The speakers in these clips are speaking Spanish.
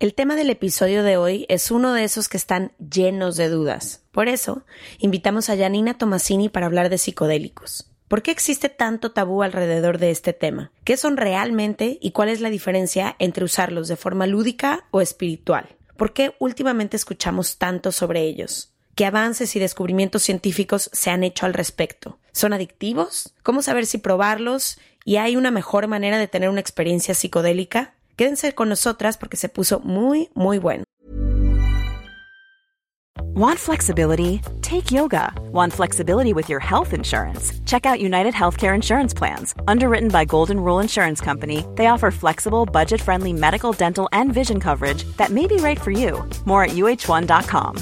El tema del episodio de hoy es uno de esos que están llenos de dudas. Por eso, invitamos a Janina Tomasini para hablar de psicodélicos. ¿Por qué existe tanto tabú alrededor de este tema? ¿Qué son realmente y cuál es la diferencia entre usarlos de forma lúdica o espiritual? ¿Por qué últimamente escuchamos tanto sobre ellos? ¿Qué avances y descubrimientos científicos se han hecho al respecto? ¿Son adictivos? ¿Cómo saber si probarlos? ¿Y hay una mejor manera de tener una experiencia psicodélica? Quédense con nosotras porque se puso muy, muy bueno. Want flexibility? Take yoga. Want flexibility with your health insurance? Check out United Healthcare Insurance Plans. Underwritten by Golden Rule Insurance Company, they offer flexible, budget friendly medical, dental, and vision coverage that may be right for you. More at uh1.com.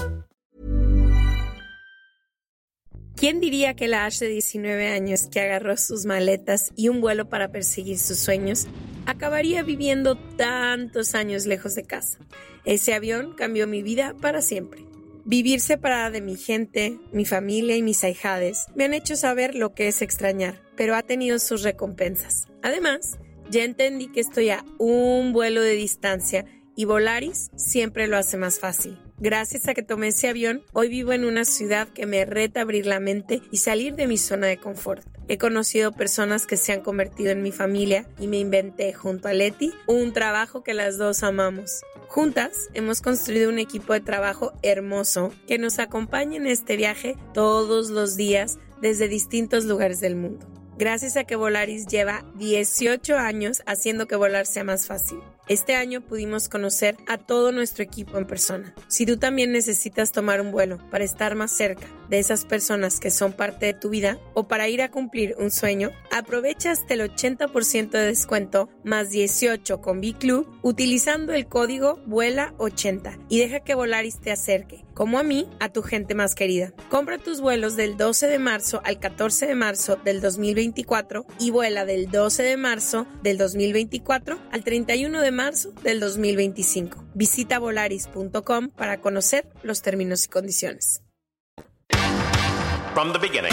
¿Quién diría que la Ash de 19 años que agarró sus maletas y un vuelo para perseguir sus sueños acabaría viviendo tantos años lejos de casa? Ese avión cambió mi vida para siempre. Vivir separada de mi gente, mi familia y mis ahijades me han hecho saber lo que es extrañar, pero ha tenido sus recompensas. Además, ya entendí que estoy a un vuelo de distancia y Volaris siempre lo hace más fácil. Gracias a que tomé ese avión, hoy vivo en una ciudad que me reta abrir la mente y salir de mi zona de confort. He conocido personas que se han convertido en mi familia y me inventé junto a Leti un trabajo que las dos amamos. Juntas hemos construido un equipo de trabajo hermoso que nos acompaña en este viaje todos los días desde distintos lugares del mundo. Gracias a que Volaris lleva 18 años haciendo que volar sea más fácil. Este año pudimos conocer a todo nuestro equipo en persona. Si tú también necesitas tomar un vuelo para estar más cerca de esas personas que son parte de tu vida o para ir a cumplir un sueño, aprovecha hasta el 80% de descuento más 18 con B-Club utilizando el código VUELA80 y deja que Volaris te acerque, como a mí, a tu gente más querida. Compra tus vuelos del 12 de marzo al 14 de marzo del 2024 y vuela del 12 de marzo del 2024 al 31 de marzo del 2025. Visita volaris.com para conocer los términos y condiciones. From the beginning.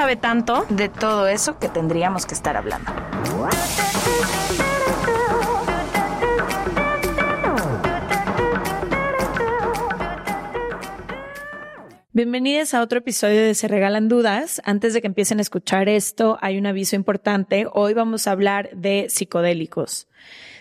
sabe tanto. de todo eso que tendríamos que estar hablando. Bienvenidos a otro episodio de Se Regalan Dudas. Antes de que empiecen a escuchar esto, hay un aviso importante. Hoy vamos a hablar de psicodélicos.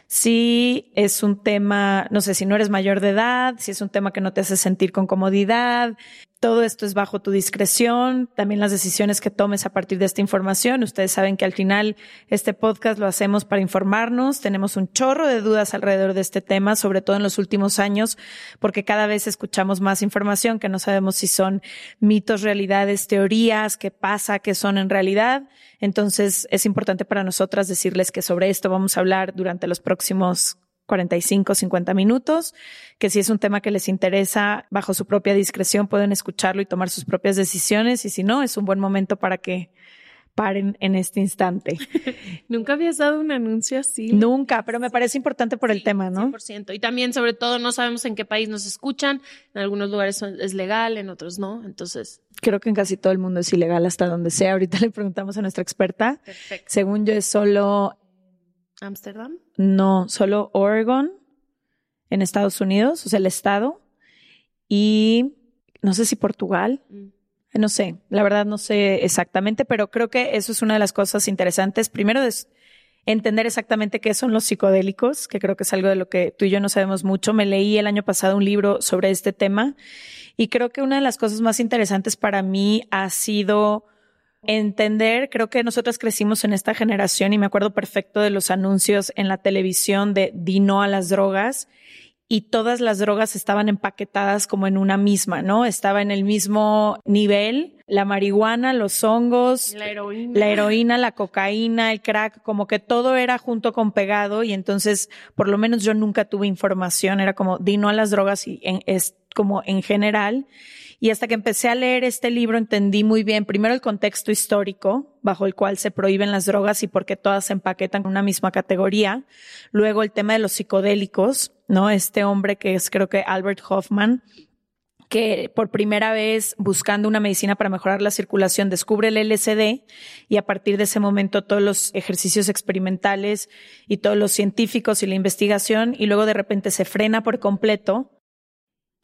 Si es un tema, no sé, si no eres mayor de edad, si es un tema que no te hace sentir con comodidad, todo esto es bajo tu discreción, también las decisiones que tomes a partir de esta información. Ustedes saben que al final este podcast lo hacemos para informarnos, tenemos un chorro de dudas alrededor de este tema, sobre todo en los últimos años, porque cada vez escuchamos más información que no sabemos si son mitos, realidades, teorías, qué pasa, qué son en realidad. Entonces es importante para nosotras decirles que sobre esto vamos a hablar durante los próximos 45, 50 minutos, que si es un tema que les interesa, bajo su propia discreción pueden escucharlo y tomar sus propias decisiones y si no, es un buen momento para que paren en este instante. Nunca habías dado un anuncio así. Nunca, pero me parece importante por el tema, ¿no? 100%. Y también, sobre todo, no sabemos en qué país nos escuchan. En algunos lugares es legal, en otros no. Entonces, Creo que en casi todo el mundo es ilegal hasta donde sea. Ahorita le preguntamos a nuestra experta. perfecto. Según yo es solo, Ámsterdam. no, solo Oregon en Estados Unidos, o sea, el estado. Y no sé si Portugal. Mm. No sé, la verdad no sé exactamente, pero creo que eso es una de las cosas interesantes. Primero es entender exactamente qué son los psicodélicos, que creo que es algo de lo que tú y yo no sabemos mucho. Me leí el año pasado un libro sobre este tema y creo que una de las cosas más interesantes para mí ha sido entender, creo que nosotros crecimos en esta generación y me acuerdo perfecto de los anuncios en la televisión de di no a las drogas y todas las drogas estaban empaquetadas como en una misma, ¿no? Estaba en el mismo nivel la marihuana, los hongos, La heroína. la heroína, la cocaína, el crack, como que todo era junto con pegado y entonces por lo menos yo nunca tuve información, era como di no a las drogas y en- es como en general. Y hasta que empecé a leer este libro entendí muy bien, primero el contexto histórico bajo el cual se prohíben las drogas y por qué todas se empaquetan en una misma categoría. Luego el tema de los psicodélicos, ¿no? Este hombre que es creo que Albert Hoffman, que por primera vez buscando una medicina para mejorar la circulación descubre el LSD y a partir de ese momento todos los ejercicios experimentales y todos los científicos y la investigación y luego de repente se frena por completo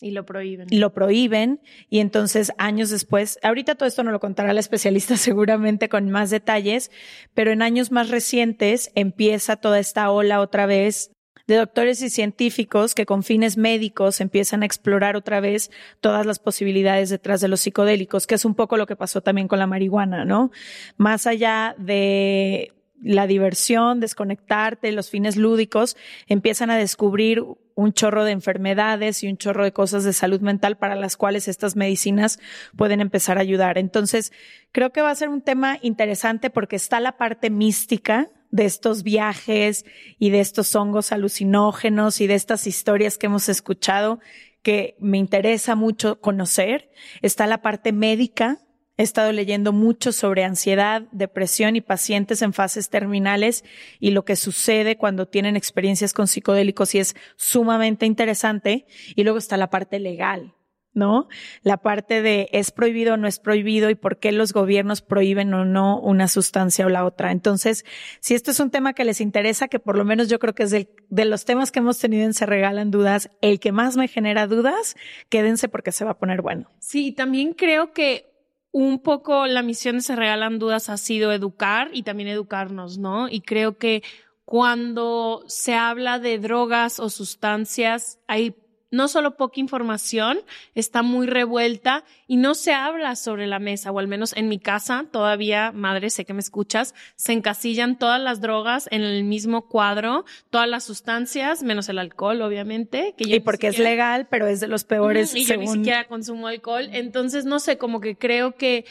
Y lo prohíben. lo prohíben y entonces años después, ahorita todo esto no lo contará la especialista seguramente con más detalles, pero en años más recientes empieza toda esta ola otra vez de doctores y científicos que con fines médicos empiezan a explorar otra vez todas las posibilidades detrás de los psicodélicos, que es un poco lo que pasó también con la marihuana, ¿no? Más allá de la diversión, desconectarte, los fines lúdicos, empiezan a descubrir un chorro de enfermedades y un chorro de cosas de salud mental para las cuales estas medicinas pueden empezar a ayudar. Entonces, creo que va a ser un tema interesante porque está la parte mística de estos viajes y de estos hongos alucinógenos y de estas historias que hemos escuchado que me interesa mucho conocer. Está la parte médica He estado leyendo mucho sobre ansiedad, depresión y pacientes en fases terminales y lo que sucede cuando tienen experiencias con psicodélicos y es sumamente interesante. Y luego está la parte legal, ¿no? La parte de es prohibido o no es prohibido y por qué los gobiernos prohíben o no una sustancia o la otra. Entonces, si esto es un tema que les interesa, que por lo menos yo creo que es de los temas que hemos tenido en Se Regalan Dudas, el que más me genera dudas, quédense porque se va a poner bueno. Sí, también creo que un poco la misión de Se Regalan Dudas ha sido educar y también educarnos, ¿no? Y creo que cuando se habla de drogas o sustancias, hay no solo poca información, está muy revuelta y no se habla sobre la mesa, o al menos en mi casa todavía, madre, sé que me escuchas, se encasillan todas las drogas en el mismo cuadro, todas las sustancias, menos el alcohol, obviamente. Que yo Y porque es legal, pero es de los peores y yo ni siquiera consumo alcohol. Entonces, no sé, como que creo que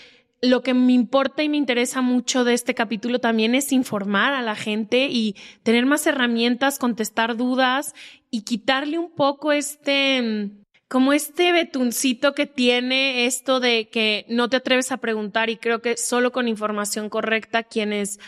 lo que me importa y me interesa mucho de este capítulo también es informar a la gente y tener más herramientas, contestar dudas y quitarle un poco este, mm, como este betuncito que tiene esto de que no te atreves a preguntar y creo que solo con información correcta quienes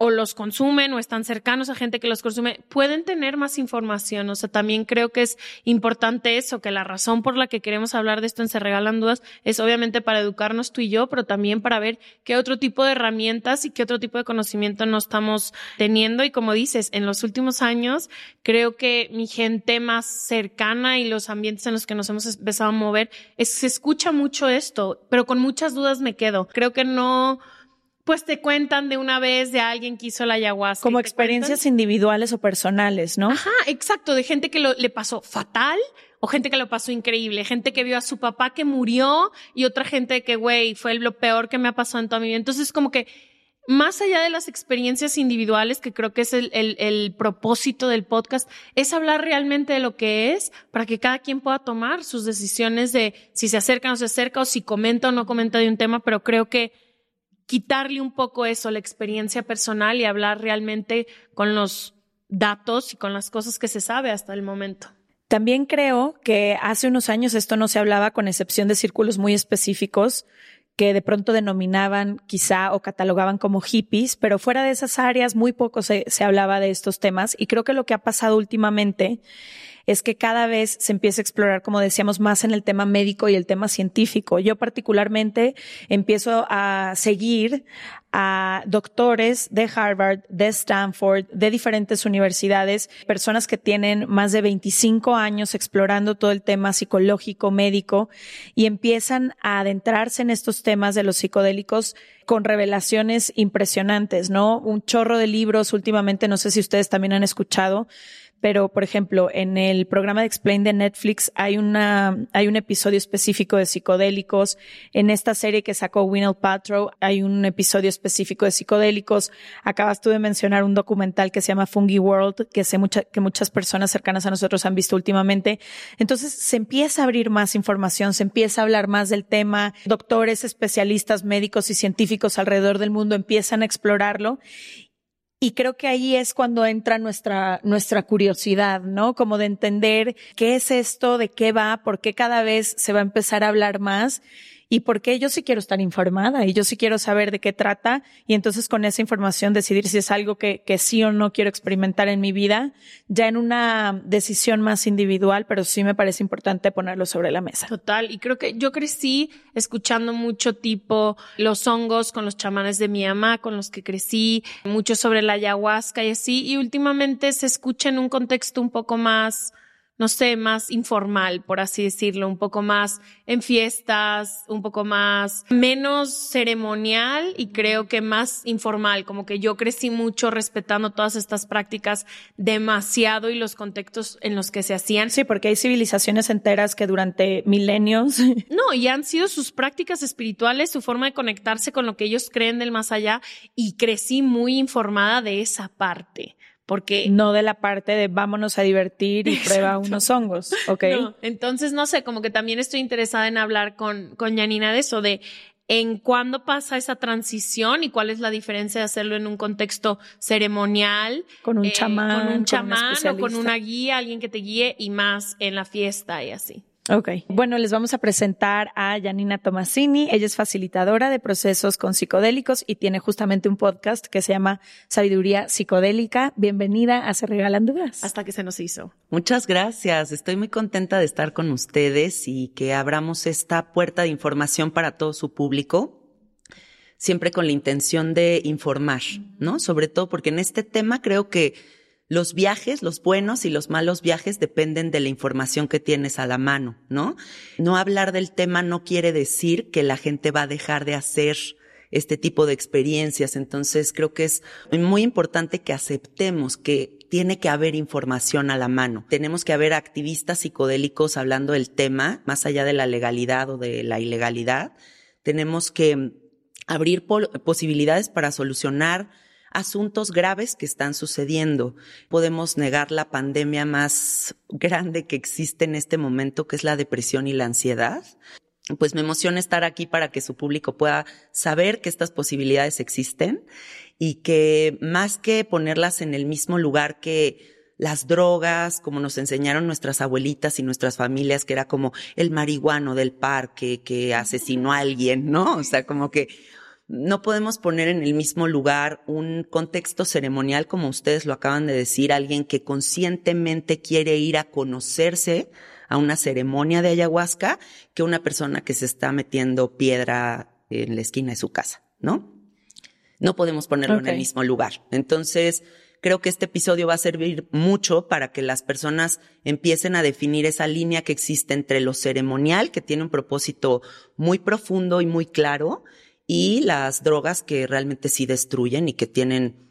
o los consumen o están cercanos a gente que los consume, pueden tener más información. O sea, también creo que es importante eso, que la razón por la que queremos hablar de esto en Se Regalan Dudas es obviamente para educarnos tú y yo, pero también para ver qué otro tipo de herramientas y qué otro tipo de conocimiento no estamos teniendo. Y como dices, en los últimos años, creo que mi gente más cercana y los ambientes en los que nos hemos empezado a mover, se escucha mucho esto, pero con muchas dudas me quedo. Creo que no, pues te cuentan de una vez de alguien que hizo la ayahuasca. como experiencias cuentan- individuales o personales, ¿no? Ajá, exacto, de gente que lo, le pasó fatal o gente que lo pasó increíble, gente que vio a su papá que murió y otra gente que, güey, fue lo peor que me ha pasado en toda mi vida. Entonces, como que más allá de las experiencias individuales, que creo que es el, el, el propósito del podcast, es hablar realmente de lo que es para que cada quien pueda tomar sus decisiones de si se acerca o no se acerca o si comenta o no comenta de un tema, pero creo que quitarle un poco eso, la experiencia personal y hablar realmente con los datos y con las cosas que se sabe hasta el momento. También creo que hace unos años esto no se hablaba con excepción de círculos muy específicos que de pronto denominaban quizá o catalogaban como hippies, pero fuera de esas áreas muy poco se, se hablaba de estos temas y creo que lo que ha pasado últimamente es que cada vez se empieza a explorar, como decíamos, más en el tema médico y el tema científico. Yo particularmente empiezo a seguir a doctores de Harvard, de Stanford, de diferentes universidades, personas que tienen más de 25 años explorando todo el tema psicológico, médico, y empiezan a adentrarse en estos temas de los psicodélicos con revelaciones impresionantes, ¿no? Un chorro de libros últimamente, no sé si ustedes también han escuchado, pero por ejemplo, en el programa de Explain de Netflix hay una, hay un episodio específico de psicodélicos. En esta serie que sacó Winnie Paltrow hay un episodio específico de psicodélicos. Acabas tú de mencionar un documental que se llama Fungi World, que sé mucha, que muchas personas cercanas a nosotros han visto últimamente. Entonces se empieza a abrir más información, se empieza a hablar más del tema. Doctores, especialistas, médicos y científicos alrededor del mundo empiezan a explorarlo y creo que ahí es cuando entra nuestra, nuestra curiosidad, ¿no? Como de entender qué es esto, de qué va, por qué cada vez se va a empezar a hablar más y por qué yo sí quiero estar informada y yo sí quiero saber de qué trata y entonces con esa información decidir si es algo que, que sí o no quiero experimentar en mi vida, ya en una decisión más individual, pero sí me parece importante ponerlo sobre la mesa. Total, y creo que yo crecí escuchando mucho tipo los hongos con los chamanes de mi mamá, con los que crecí, mucho sobre la ayahuasca y así, y últimamente se escucha en un contexto un poco más no sé, más informal, por así decirlo, un poco más en fiestas, un poco más menos ceremonial y creo que más informal, como que yo crecí mucho respetando todas estas prácticas demasiado y los contextos en los que se hacían. Sí, porque hay civilizaciones enteras que durante milenios. No, y han sido sus prácticas espirituales, su forma de conectarse con lo que ellos creen del más allá y crecí muy informada de esa parte porque no de la parte de vámonos a divertir y prueba unos hongos, ¿ok? entonces, no sé, como que también estoy interesada en hablar con, con Yanina de eso, de en cuándo pasa esa transición y cuál es la diferencia de hacerlo en un contexto ceremonial. Con un chamán. Con un chamán o con una guía, alguien que te guíe y más en la fiesta y así. Ok. Bueno, les vamos a presentar a Janina Tomasini. Ella es facilitadora de procesos con psicodélicos y tiene justamente un podcast que se llama Sabiduría Psicodélica. Bienvenida a Se Regalan Dudas. Hasta que se nos hizo. Muchas gracias. Estoy muy contenta de estar con ustedes y que abramos esta puerta de información para todo su público siempre con la intención de informar, ¿no? Sobre todo porque en este tema creo que los viajes, los buenos y los malos viajes dependen de la información que tienes a la mano, ¿no? No hablar del tema no quiere decir que la gente va a dejar de hacer este tipo de experiencias. Entonces creo que es muy importante que aceptemos que tiene que haber información a la mano. Tenemos que haber activistas psicodélicos hablando del tema, más allá de la legalidad o de la ilegalidad. Tenemos que abrir posibilidades para solucionar asuntos graves que están sucediendo. Podemos negar la pandemia más grande que existe en este momento, que es la depresión y la ansiedad. Pues me emociona estar aquí para que su público pueda saber que estas posibilidades existen y que más que ponerlas en el mismo lugar que las drogas, como nos enseñaron nuestras abuelitas y nuestras familias, que era como el marihuano del parque que asesinó a alguien, ¿no? O sea, como que no podemos poner en el mismo lugar un contexto ceremonial, como ustedes lo acaban de decir, alguien que conscientemente quiere ir a conocerse a una ceremonia de ayahuasca, que una persona que se está metiendo piedra en la esquina de su casa, ¿no? No podemos ponerlo en el mismo lugar. Entonces, creo que este episodio va a servir mucho para que las personas empiecen a definir esa línea que existe entre lo ceremonial, que tiene un propósito muy profundo y muy claro, y las drogas que realmente sí destruyen y que tienen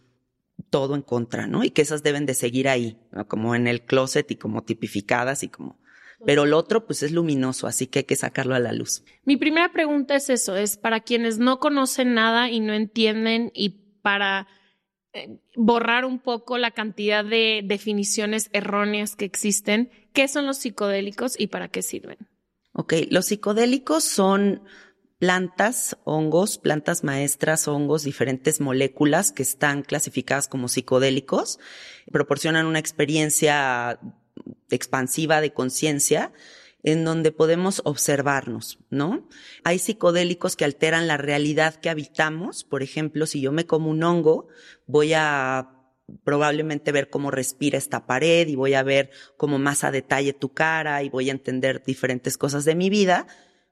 todo en contra, ¿no? Y que esas deben de seguir ahí, como en el closet y como tipificadas y como... Pero lo otro, pues es luminoso, así que hay que sacarlo a la luz. Mi primera pregunta es eso, es para quienes no conocen nada y no entienden y para eh, borrar un poco la cantidad de definiciones erróneas que existen, ¿qué son los psicodélicos y para qué sirven? Ok, los psicodélicos son plantas, hongos, plantas maestras, hongos, diferentes moléculas que están clasificadas como psicodélicos, proporcionan una experiencia expansiva de conciencia en donde podemos observarnos, ¿no? Hay psicodélicos que alteran la realidad que habitamos. Por ejemplo, si yo me como un hongo, voy a probablemente ver cómo respira esta pared y voy a ver cómo más a detalle tu cara y voy a entender diferentes cosas de mi vida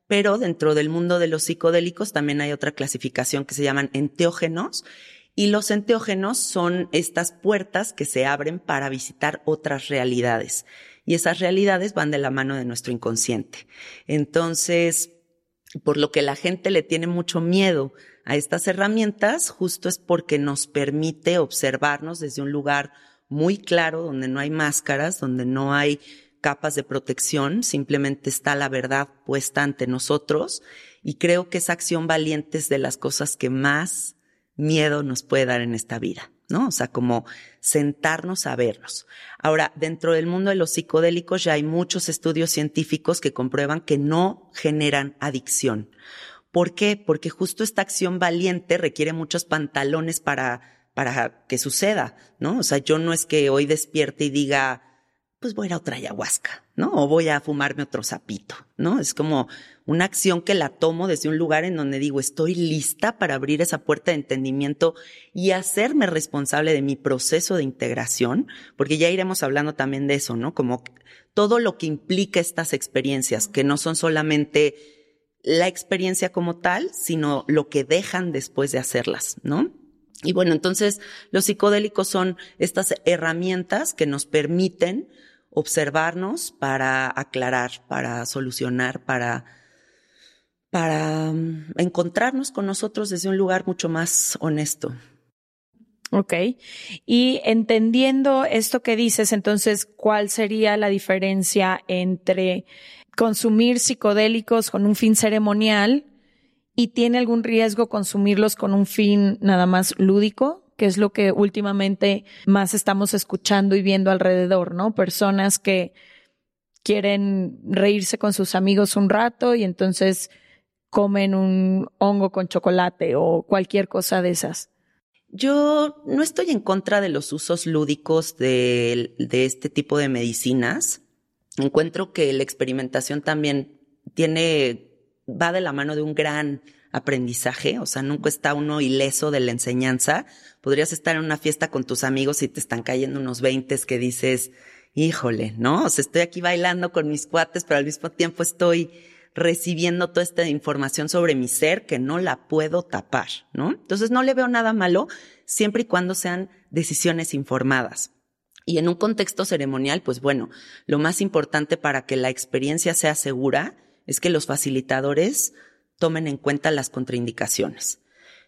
pero dentro del mundo de los psicodélicos también hay otra clasificación que se llaman enteógenos. Y los enteógenos son estas puertas que se abren para visitar otras realidades. Y esas realidades van de la mano de nuestro inconsciente. Entonces, por lo que la gente le tiene mucho miedo a estas herramientas, justo es porque nos permite observarnos desde un lugar muy claro, donde no hay máscaras, donde no hay capas de protección, simplemente está la verdad puesta ante nosotros y creo que esa acción valiente es de las cosas que más miedo nos puede dar en esta vida, ¿no? O sea, como sentarnos a vernos. Ahora, dentro del mundo de los psicodélicos ya hay muchos estudios científicos que comprueban que no generan adicción. ¿Por qué? Porque justo esta acción valiente requiere muchos pantalones para, para que suceda, ¿no? O sea, yo no es que hoy despierte y diga, pues voy a ir a otra ayahuasca, ¿no? O voy a fumarme otro sapito, ¿no? Es como una acción que la tomo desde un lugar en donde digo, estoy lista para abrir esa puerta de entendimiento y hacerme responsable de mi proceso de integración, porque ya iremos hablando también de eso, ¿no? Como todo lo que implica estas experiencias, que no son solamente la experiencia como tal, sino lo que dejan después de hacerlas, ¿no? Y bueno, entonces los psicodélicos son estas herramientas que nos permiten observarnos para aclarar, para solucionar, para, para mm, encontrarnos con nosotros desde un lugar mucho más honesto. Ok. Y entendiendo esto que dices, entonces, ¿cuál sería la diferencia entre consumir psicodélicos con un fin ceremonial y tiene algún riesgo consumirlos con un fin nada más lúdico? Que es lo que últimamente más estamos escuchando y viendo alrededor, ¿no? Personas que quieren reírse con sus amigos un rato y entonces comen un hongo con chocolate o cualquier cosa de esas. Yo no estoy en contra de los usos lúdicos de, de este tipo de medicinas. Encuentro que la experimentación también tiene, va de la mano de un gran aprendizaje, o sea, nunca está uno ileso de la enseñanza. Podrías estar en una fiesta con tus amigos y te están cayendo unos veintes que dices, híjole, ¿no? O sea, estoy aquí bailando con mis cuates, pero al mismo tiempo estoy recibiendo toda esta información sobre mi ser que no la puedo tapar, ¿no? Entonces no le veo nada malo siempre y cuando sean decisiones informadas. Y en un contexto ceremonial, pues bueno, lo más importante para que la experiencia sea segura es que los facilitadores tomen en cuenta las contraindicaciones.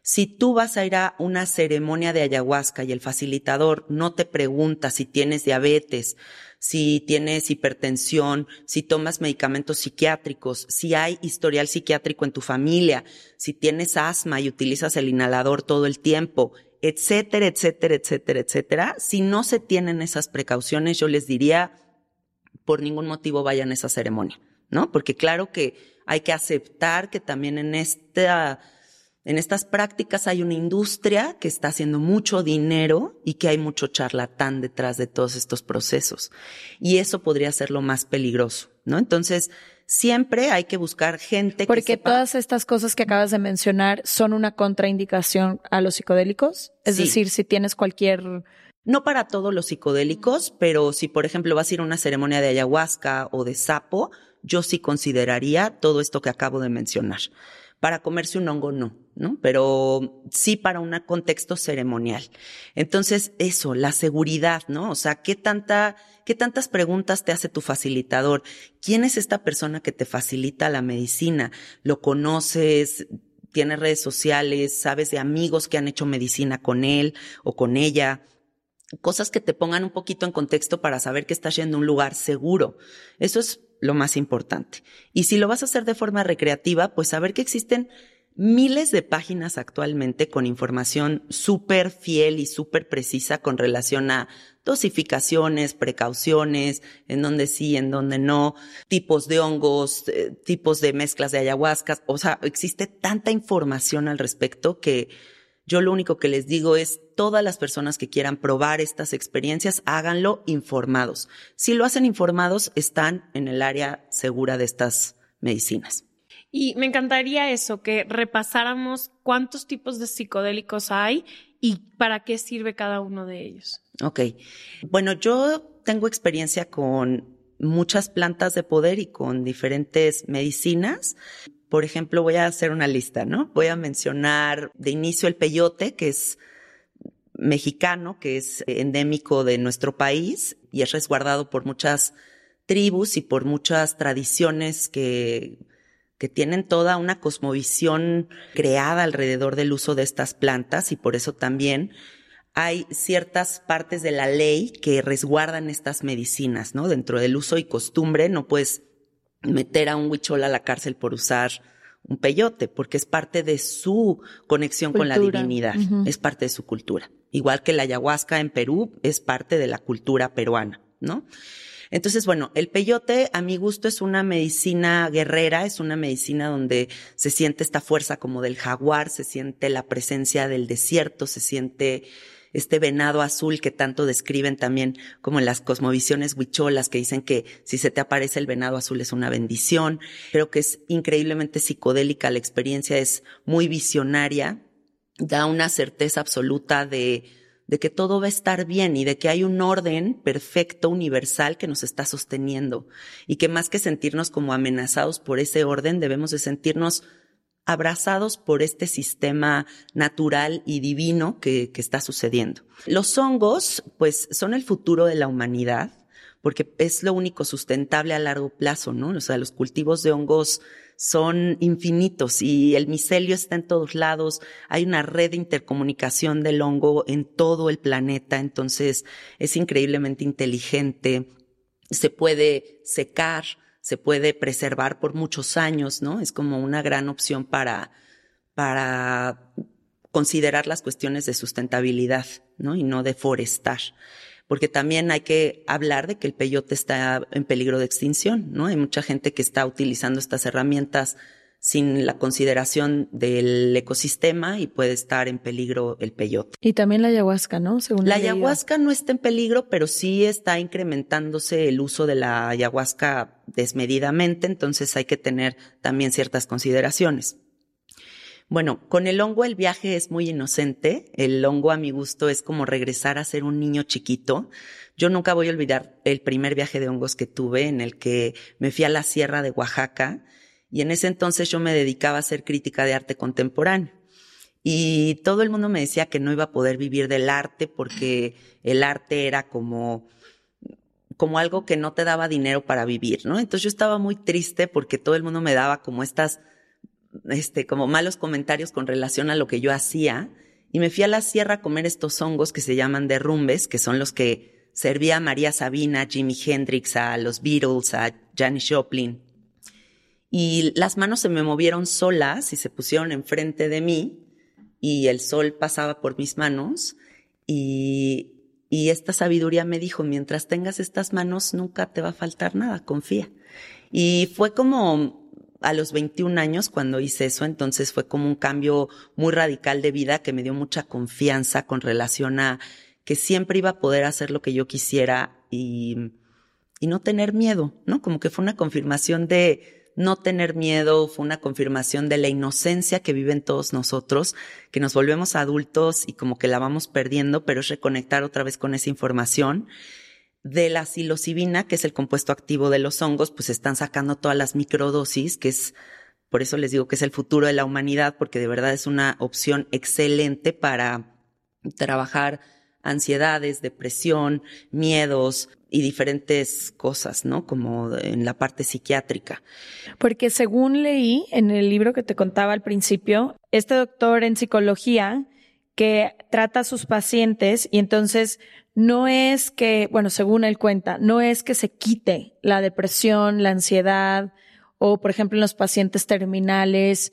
Si tú vas a ir a una ceremonia de ayahuasca y el facilitador no te pregunta si tienes diabetes, si tienes hipertensión, si tomas medicamentos psiquiátricos, si hay historial psiquiátrico en tu familia, si tienes asma y utilizas el inhalador todo el tiempo, etcétera, etcétera, etcétera, etcétera, si no se tienen esas precauciones, yo les diría, por ningún motivo vayan a esa ceremonia, ¿no? Porque claro que hay que aceptar que también en esta, en estas prácticas hay una industria que está haciendo mucho dinero y que hay mucho charlatán detrás de todos estos procesos. Y eso podría ser lo más peligroso, ¿no? Entonces, siempre hay que buscar gente Porque que Porque todas estas cosas que acabas de mencionar son una contraindicación a los psicodélicos. Es decir, si tienes cualquier no para todos los psicodélicos, pero si por ejemplo vas a ir a una ceremonia de ayahuasca o de sapo, yo sí consideraría todo esto que acabo de mencionar. Para comerse un hongo no, ¿no? Pero sí para un contexto ceremonial. Entonces, eso, la seguridad, ¿no? O sea, ¿qué tanta, qué tantas preguntas te hace tu facilitador? ¿Quién es esta persona que te facilita la medicina? ¿Lo conoces? ¿Tienes redes sociales? ¿Sabes de amigos que han hecho medicina con él o con ella? cosas que te pongan un poquito en contexto para saber que estás yendo a un lugar seguro. Eso es lo más importante. Y si lo vas a hacer de forma recreativa, pues saber que existen miles de páginas actualmente con información súper fiel y súper precisa con relación a dosificaciones, precauciones, en donde sí, en donde no, tipos de hongos, eh, tipos de mezclas de ayahuascas. O sea, existe tanta información al respecto que yo lo único que les digo es, todas las personas que quieran probar estas experiencias, háganlo informados. Si lo hacen informados, están en el área segura de estas medicinas. Y me encantaría eso, que repasáramos cuántos tipos de psicodélicos hay y para qué sirve cada uno de ellos. Ok. Bueno, yo tengo experiencia con muchas plantas de poder y con diferentes medicinas. Por ejemplo, voy a hacer una lista, ¿no? Voy a mencionar de inicio el peyote, que es mexicano, que es endémico de nuestro país y es resguardado por muchas tribus y por muchas tradiciones que que tienen toda una cosmovisión creada alrededor del uso de estas plantas y por eso también hay ciertas partes de la ley que resguardan estas medicinas, ¿no? Dentro del uso y costumbre no puedes meter a un huichol a la cárcel por usar un peyote, porque es parte de su conexión con la divinidad, es parte de su cultura. Igual que la ayahuasca en Perú es parte de la cultura peruana, ¿no? Entonces, bueno, el peyote a mi gusto es una medicina guerrera, es una medicina donde se siente esta fuerza como del jaguar, se siente la presencia del desierto, se siente este venado azul que tanto describen también como en las cosmovisiones huicholas que dicen que si se te aparece el venado azul es una bendición. Creo que es increíblemente psicodélica la experiencia, es muy visionaria, da una certeza absoluta de que todo va a estar bien y de que hay un orden perfecto, universal que nos está sosteniendo y que más que sentirnos como amenazados por ese orden, debemos de sentirnos abrazados por este sistema natural y divino que, que está sucediendo. Los hongos, pues, son el futuro de la humanidad porque es lo único sustentable a largo plazo, ¿no? O sea, los cultivos de hongos son infinitos y el micelio está en todos lados. Hay una red de intercomunicación del hongo en todo el planeta, entonces es increíblemente inteligente. Se puede secar, se puede preservar por muchos años, ¿no? Es como una gran opción para, para considerar las cuestiones de sustentabilidad, ¿no? Y no deforestar porque también hay que hablar de que el peyote está en peligro de extinción, ¿no? Hay mucha gente que está utilizando estas herramientas sin la consideración del ecosistema y puede estar en peligro el peyote. Y también la ayahuasca, ¿no? Según la ayahuasca no está en peligro, pero sí está incrementándose el uso de la ayahuasca desmedidamente, entonces hay que tener también ciertas consideraciones. Bueno, con el hongo el viaje es muy inocente. El hongo a mi gusto es como regresar a ser un niño chiquito. Yo nunca voy a olvidar el primer viaje de hongos que tuve en el que me fui a la sierra de Oaxaca y en ese entonces yo me dedicaba a hacer crítica de arte contemporáneo. Y todo el mundo me decía que no iba a poder vivir del arte porque el arte era como como algo que no te daba dinero para vivir, ¿no? Entonces yo estaba muy triste porque todo el mundo me daba como estas este, como malos comentarios con relación a lo que yo hacía y me fui a la sierra a comer estos hongos que se llaman derrumbes, que son los que servía a María Sabina, a Jimi Hendrix, a los Beatles, a Janis Joplin. Y las manos se me movieron solas y se pusieron enfrente de mí y el sol pasaba por mis manos y, y esta sabiduría me dijo, mientras tengas estas manos nunca te va a faltar nada, confía. Y fue como a los 21 años cuando hice eso, entonces fue como un cambio muy radical de vida que me dio mucha confianza con relación a que siempre iba a poder hacer lo que yo quisiera y, y no tener miedo, ¿no? Como que fue una confirmación de no tener miedo, fue una confirmación de la inocencia que viven todos nosotros, que nos volvemos adultos y como que la vamos perdiendo, pero es reconectar otra vez con esa información. De la psilocibina, que es el compuesto activo de los hongos, pues están sacando todas las microdosis, que es, por eso les digo que es el futuro de la humanidad, porque de verdad es una opción excelente para trabajar ansiedades, depresión, miedos y diferentes cosas, ¿no? Como en la parte psiquiátrica. Porque según leí en el libro que te contaba al principio, este doctor en psicología que trata a sus pacientes y entonces no es que, bueno, según él cuenta, no es que se quite la depresión, la ansiedad o, por ejemplo, en los pacientes terminales,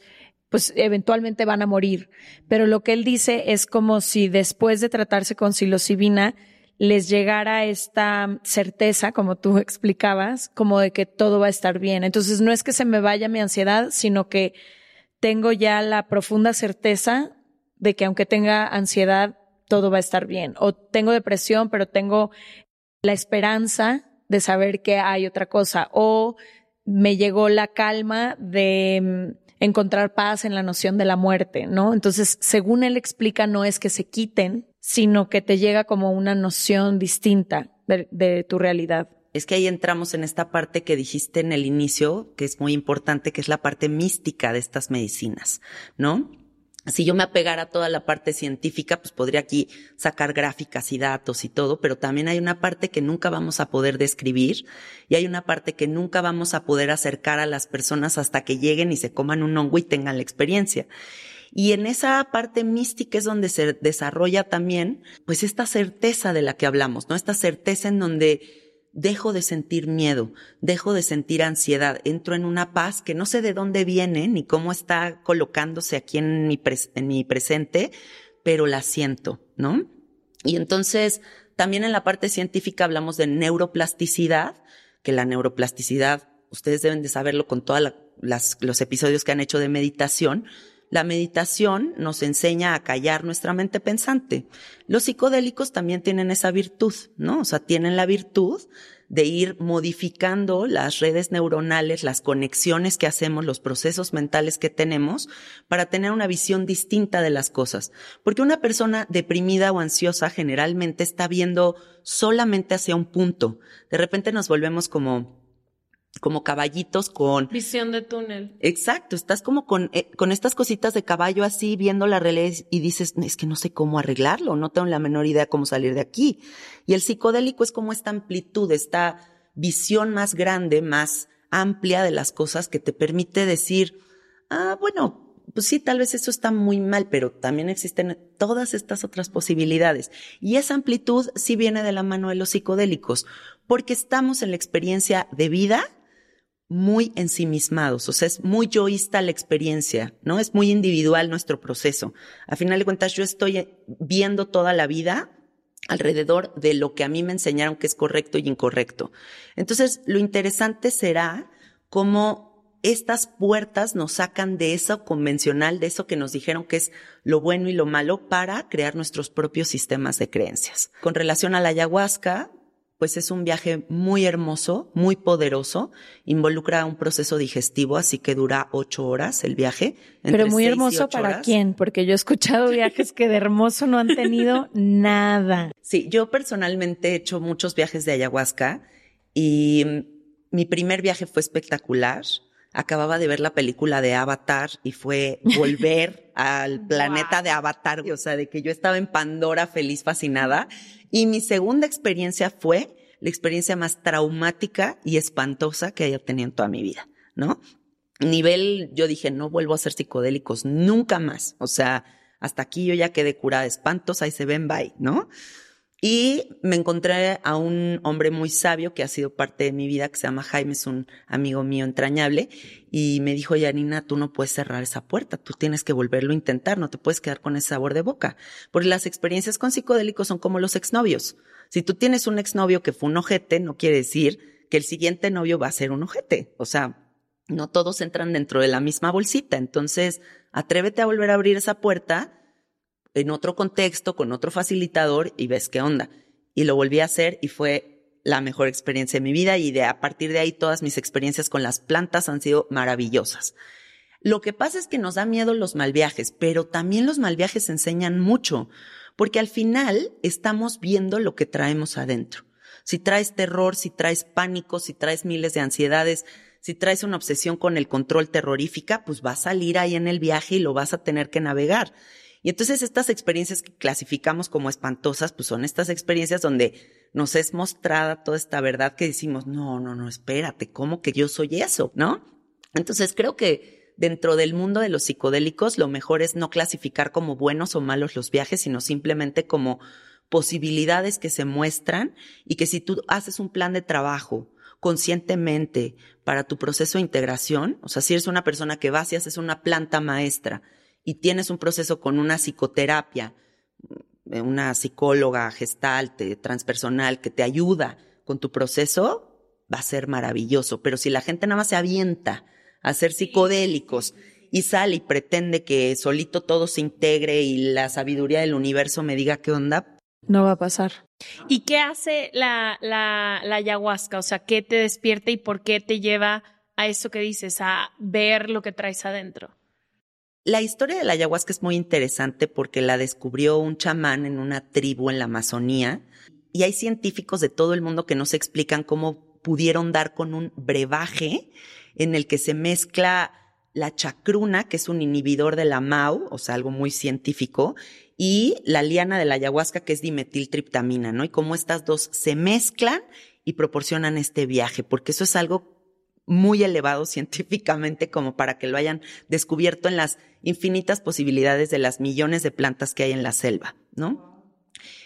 pues eventualmente van a morir. Pero lo que él dice es como si después de tratarse con psilocibina les llegara esta certeza, como tú explicabas, como de que todo va a estar bien. Entonces no es que se me vaya mi ansiedad, sino que tengo ya la profunda certeza de que aunque tenga ansiedad, todo va a estar bien. O tengo depresión, pero tengo la esperanza de saber que hay otra cosa. O me llegó la calma de mm, encontrar paz en la noción de la muerte, ¿no? Entonces, según él explica, no es que se quiten, sino que te llega como una noción distinta de, tu realidad. Es que ahí entramos en esta parte que dijiste en el inicio, que es muy importante, que es la parte mística de estas medicinas, ¿no? si yo me apegara a toda la parte científica, pues podría aquí sacar gráficas y datos y todo, pero también hay una parte que nunca vamos a poder describir y hay una parte que nunca vamos a poder acercar a las personas hasta que lleguen y se coman un hongo y tengan la experiencia. Y en esa parte mística es donde se desarrolla también, pues esta certeza de la que hablamos, ¿no? Esta certeza en donde dejo de sentir miedo, dejo de sentir ansiedad, entro en una paz que no sé de dónde viene ni cómo está colocándose aquí en mi, en mi presente, pero la siento, ¿no? Y entonces, también en la parte científica hablamos de neuroplasticidad, que la neuroplasticidad, ustedes deben de saberlo con todos los episodios que han hecho de meditación, la meditación nos enseña a callar nuestra mente pensante. Los psicodélicos también tienen esa virtud, ¿no? O sea, tienen la virtud de ir modificando las redes neuronales, las conexiones que hacemos, los procesos mentales que tenemos para tener una visión distinta de las cosas. Porque una persona deprimida o ansiosa generalmente está viendo solamente hacia un punto. De repente nos volvemos como como caballitos con... Visión de túnel. Exacto, estás como con, eh, con estas cositas de caballo así, viendo la realidad y dices, es que no sé cómo arreglarlo, no tengo la menor idea cómo salir de aquí. Y el psicodélico es como esta amplitud, esta visión más grande, más amplia de las cosas que te permite decir, ah, bueno, pues sí, tal vez eso está muy mal, pero también existen todas estas otras posibilidades. Y esa amplitud sí viene de la mano de los psicodélicos, porque estamos en la experiencia de vida muy ensimismados, o sea, es muy yoísta la experiencia, ¿no? Es muy individual nuestro proceso. A final de cuentas, yo estoy viendo toda la vida alrededor de lo que a mí me enseñaron que es correcto y incorrecto. Entonces, lo interesante será cómo estas puertas nos sacan de eso convencional, de eso que nos dijeron que es lo bueno y lo malo para crear nuestros propios sistemas de creencias. Con relación a la ayahuasca, pues es un viaje muy hermoso, muy poderoso, involucra un proceso digestivo, así que dura ocho horas el viaje. Pero muy hermoso para quién, porque yo he escuchado viajes que de hermoso no han tenido nada. Sí, yo personalmente he hecho muchos viajes de ayahuasca y mi primer viaje fue espectacular. Acababa de ver la película de Avatar y fue volver al planeta de Avatar, o sea, de que yo estaba en Pandora feliz, fascinada. Y mi segunda experiencia fue la experiencia más traumática y espantosa que haya tenido en toda mi vida, ¿no? Nivel, yo dije, no vuelvo a ser psicodélicos nunca más. O sea, hasta aquí yo ya quedé curada de espantos, ahí se ven, bye, ¿no? Y me encontré a un hombre muy sabio que ha sido parte de mi vida, que se llama Jaime, es un amigo mío entrañable, y me dijo, Yanina, tú no puedes cerrar esa puerta, tú tienes que volverlo a intentar, no te puedes quedar con ese sabor de boca, porque las experiencias con psicodélicos son como los exnovios. Si tú tienes un exnovio que fue un ojete, no quiere decir que el siguiente novio va a ser un ojete. O sea, no todos entran dentro de la misma bolsita. Entonces, atrévete a volver a abrir esa puerta en otro contexto, con otro facilitador y ves qué onda. Y lo volví a hacer y fue la mejor experiencia de mi vida y de a partir de ahí todas mis experiencias con las plantas han sido maravillosas. Lo que pasa es que nos da miedo los mal viajes, pero también los mal viajes enseñan mucho, porque al final estamos viendo lo que traemos adentro. Si traes terror, si traes pánico, si traes miles de ansiedades, si traes una obsesión con el control terrorífica, pues va a salir ahí en el viaje y lo vas a tener que navegar. Y entonces estas experiencias que clasificamos como espantosas, pues son estas experiencias donde nos es mostrada toda esta verdad que decimos, no, no, no, espérate, ¿cómo que yo soy eso? ¿No? Entonces creo que dentro del mundo de los psicodélicos lo mejor es no clasificar como buenos o malos los viajes, sino simplemente como posibilidades que se muestran y que si tú haces un plan de trabajo conscientemente para tu proceso de integración, o sea, si eres una persona que vas y haces una planta maestra y tienes un proceso con una psicoterapia, eh, una psicóloga gestalt, transpersonal que te ayuda con tu proceso, va a ser maravilloso. Pero si la gente nada más se avienta a ser psicodélicos y sale y pretende que solito todo se integre y la sabiduría del universo me diga qué onda. No va a pasar. ¿Y qué hace la, la, la ayahuasca? O sea, ¿qué te despierta y por qué te lleva a eso que dices, a ver lo que traes adentro? La historia de la ayahuasca es muy interesante porque la descubrió un chamán en una tribu en la Amazonía y hay científicos de todo el mundo que no se explican cómo pudieron dar con un brebaje en el que se mezcla la chacruna, que es un inhibidor de la MAU, o sea, algo muy científico, y la liana de la ayahuasca, que es dimetiltriptamina, ¿no? Y cómo estas dos se mezclan y proporcionan este viaje, porque eso es algo muy elevado científicamente como para que lo hayan descubierto en las infinitas posibilidades de las millones de plantas que hay en la selva, ¿no?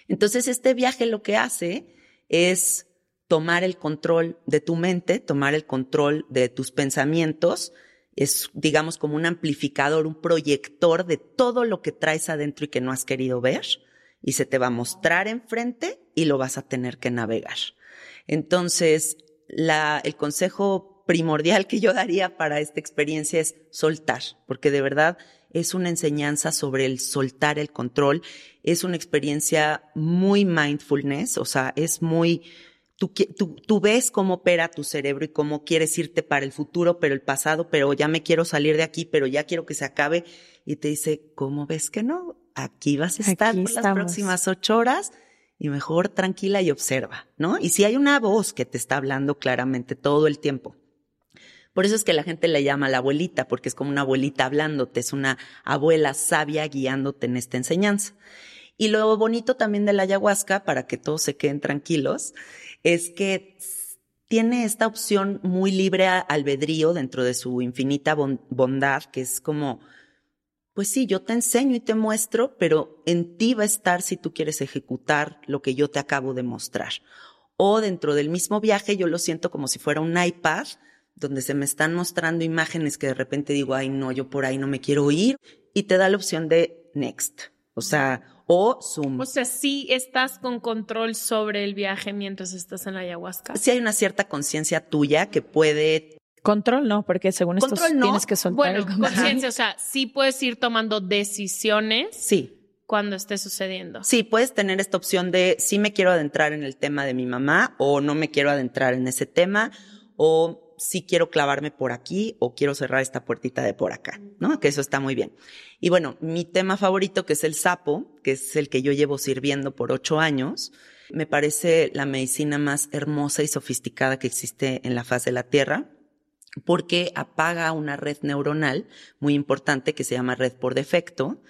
Entonces, este viaje lo que hace es tomar el control de tu mente, tomar el control de tus pensamientos, es, digamos, como un amplificador, un proyector de todo lo que traes adentro y que no has querido ver, y se te va a mostrar enfrente y lo vas a tener que navegar. Entonces, la, el consejo primordial que yo daría para esta experiencia es soltar, porque de verdad es una enseñanza sobre el soltar el control, es una experiencia muy mindfulness, o sea, es muy, Tú, tú, ves cómo opera tu cerebro y cómo quieres irte para el futuro, pero el pasado, pero ya me quiero salir de aquí, pero ya quiero que se acabe. Y te dice, ¿cómo ves que no? Aquí vas a estar por las próximas ocho horas y mejor tranquila y observa, ¿no? Y si hay una voz que te está hablando claramente todo el tiempo. Por eso es que la gente le llama la abuelita, porque es como una abuelita hablándote, es una abuela sabia guiándote en esta enseñanza. Y lo bonito también de la ayahuasca, para que todos se queden tranquilos, es que tiene esta opción muy libre albedrío dentro de su infinita bondad, que es como, pues sí, yo te enseño y te muestro, pero en ti va a estar si tú quieres ejecutar lo que yo te acabo de mostrar. O dentro del mismo viaje yo lo siento como si fuera un iPad donde se me están mostrando imágenes que de repente digo, ay no, yo por ahí no me quiero ir, y te da la opción de next. O sea, o Zoom. O sea, sí estás con control sobre el viaje mientras estás en la ayahuasca. Sí hay una cierta conciencia tuya que puede Control no, porque según esto tienes que soltar bueno, conciencia, o sea, sí puedes ir tomando decisiones. Sí. Cuando esté sucediendo. Sí, puedes tener esta opción de si me quiero adentrar en el tema de mi mamá o no me quiero adentrar en ese tema o si quiero clavarme por aquí o quiero cerrar esta puertita de por acá, ¿no? Que eso está muy bien. Y bueno, mi tema favorito, que es el sapo, que es el que yo llevo sirviendo por ocho años, me parece la medicina más hermosa y sofisticada que existe en la faz de la Tierra, porque apaga una red neuronal muy importante que se llama red por defecto.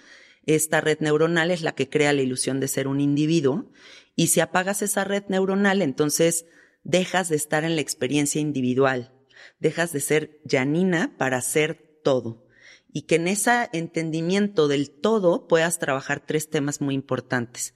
Esta red neuronal es la que crea la ilusión de ser un individuo y si apagas esa red neuronal, entonces dejas de estar en la experiencia individual, dejas de ser Janina para ser todo. Y que en ese entendimiento del todo puedas trabajar tres temas muy importantes.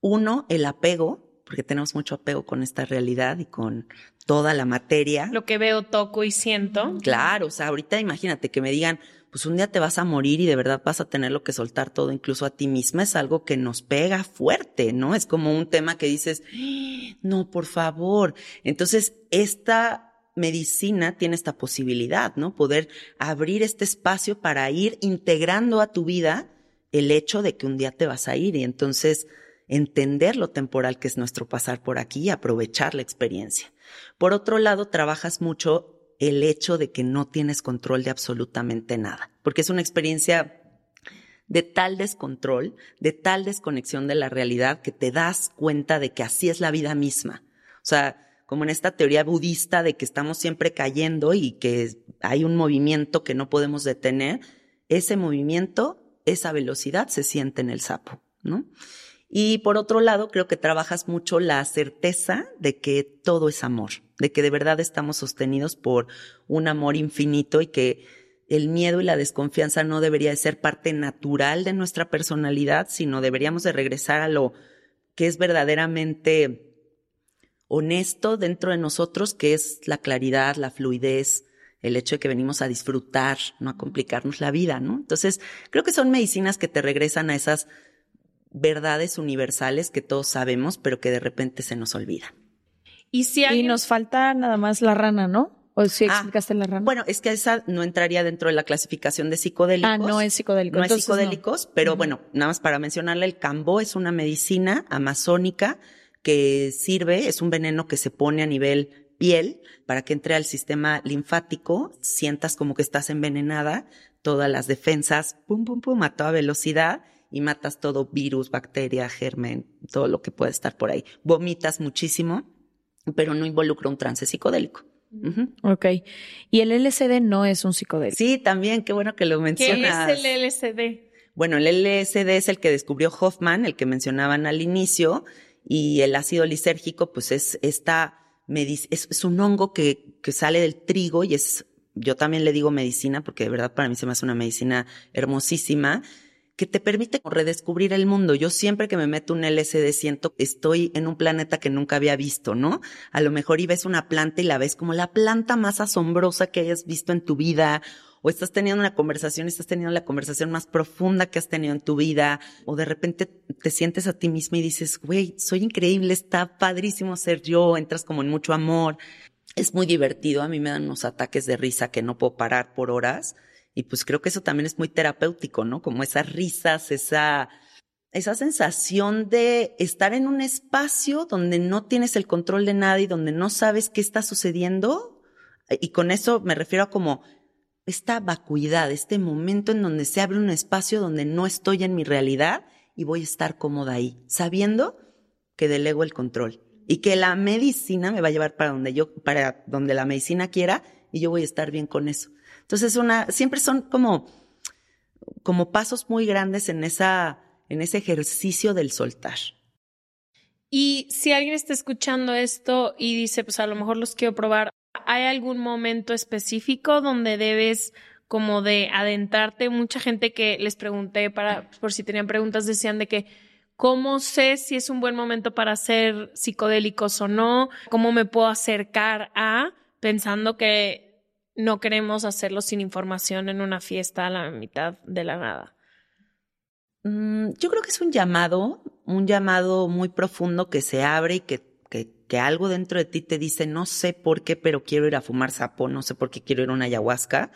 Uno, el apego, porque tenemos mucho apego con esta realidad y con toda la materia. Lo que veo, toco y siento. Claro, o sea, ahorita imagínate que me digan, pues un día te vas a morir y de verdad vas a tener lo que soltar todo, incluso a ti misma, es algo que nos pega fuerte, ¿no? Es como un tema que dices, ¡Ah! no, por favor. Entonces, esta medicina tiene esta posibilidad, ¿no? Poder abrir este espacio para ir integrando a tu vida el hecho de que un día te vas a ir y entonces entender lo temporal que es nuestro pasar por aquí y aprovechar la experiencia. Por otro lado, trabajas mucho el hecho de que no tienes control de absolutamente nada, porque es una experiencia de tal descontrol, de tal desconexión de la realidad que te das cuenta de que así es la vida misma. O sea, como en esta teoría budista de que estamos siempre cayendo y que hay un movimiento que no podemos detener, ese movimiento, esa velocidad se siente en el sapo, ¿no? Y por otro lado, creo que trabajas mucho la certeza de que todo es amor, de que de verdad estamos sostenidos por un amor infinito y que el miedo y la desconfianza no debería de ser parte natural de nuestra personalidad, sino deberíamos de regresar a lo que es verdaderamente honesto dentro de nosotros, que es la claridad, la fluidez, el hecho de que venimos a disfrutar, no a complicarnos la vida, ¿no? Entonces, creo que son medicinas que te regresan a esas verdades universales que todos sabemos, pero que de repente se nos olvidan. Y si y nos falta nada más la rana, ¿no? ¿O si ah, explicaste la rana? Bueno, es que esa no entraría dentro de la clasificación de psicodélicos. Ah, no es psicodélico. No es psicodélicos, pero bueno, nada más para mencionarle, el cambó es una medicina amazónica que sirve, es un veneno que se pone a nivel piel para que entre al sistema linfático, sientas como que estás envenenada, todas las defensas, pum, pum, pum, a toda velocidad y matas todo virus, bacteria, germen, todo lo que puede estar por ahí. Vomitas muchísimo, pero no involucra un trance psicodélico. Ujú. Ok. Y el LSD no es un psicodélico. Sí, también, qué bueno que lo ¿Qué mencionas. es el LSD? Bueno, el LSD es el que descubrió Hoffman, el que mencionaban al inicio, y el ácido lisérgico, pues es esta es, es un hongo que, que sale del trigo y es, yo también le digo medicina, porque de verdad para mí se me hace una medicina hermosísima, que te permite redescubrir el mundo. Yo siempre que me meto un LSD siento que estoy en un planeta que nunca había visto, ¿no? A lo mejor y ves una planta y la ves como la planta más asombrosa que hayas visto en tu vida, o estás teniendo una conversación, estás teniendo la conversación más profunda que has tenido en tu vida, o de repente te sientes a ti misma y dices, güey, soy increíble, está padrísimo ser yo, entras como en mucho amor. Es muy divertido, a mí me dan unos ataques de risa que no puedo parar por horas, y pues creo que eso también es muy terapéutico, ¿no? Como esas risas, esa, esa sensación de estar en un espacio donde no tienes el control de nada y donde no sabes qué está sucediendo. Y con eso me refiero a como esta vacuidad, este momento en donde se abre un espacio donde no estoy en mi realidad y voy a estar cómoda ahí, sabiendo que delego el control y que la medicina me va a llevar para donde yo, para donde la medicina quiera y yo voy a estar bien con eso. Entonces, una, siempre son como, como pasos muy grandes en esa, en ese ejercicio del soltar. Y si alguien está escuchando esto y dice, pues a lo mejor los quiero probar, ¿hay algún momento específico donde debes como de adentrarte? Mucha gente que les pregunté para, por si tenían preguntas, decían de que, ¿cómo sé si es un buen momento para ser psicodélicos o no? ¿Cómo me puedo acercar a pensando que no queremos hacerlo sin información en una fiesta a la mitad de la nada? Mm, yo creo que es un llamado, un llamado muy profundo que se abre y que, que, algo dentro de ti te dice, no sé por qué, pero quiero ir a fumar sapo, no sé por qué quiero ir a una ayahuasca,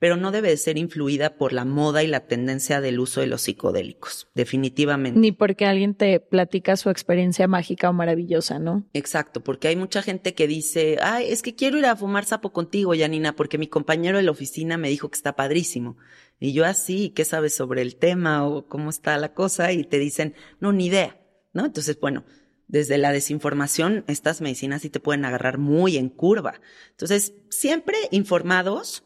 pero no debe de ser influida por la moda y la tendencia del uso de los psicodélicos, definitivamente. Ni porque alguien te platica su experiencia mágica o maravillosa, ¿no? Exacto, porque hay mucha gente que dice, ay, es que quiero ir a fumar sapo contigo, Janina, porque mi compañero de la oficina me dijo que está padrísimo. Y yo así, ¿qué sabes sobre el tema o cómo está la cosa? Y te dicen, no, ni idea, ¿no? Entonces, bueno, desde la desinformación, estas medicinas sí te pueden agarrar muy en curva. Entonces, siempre informados,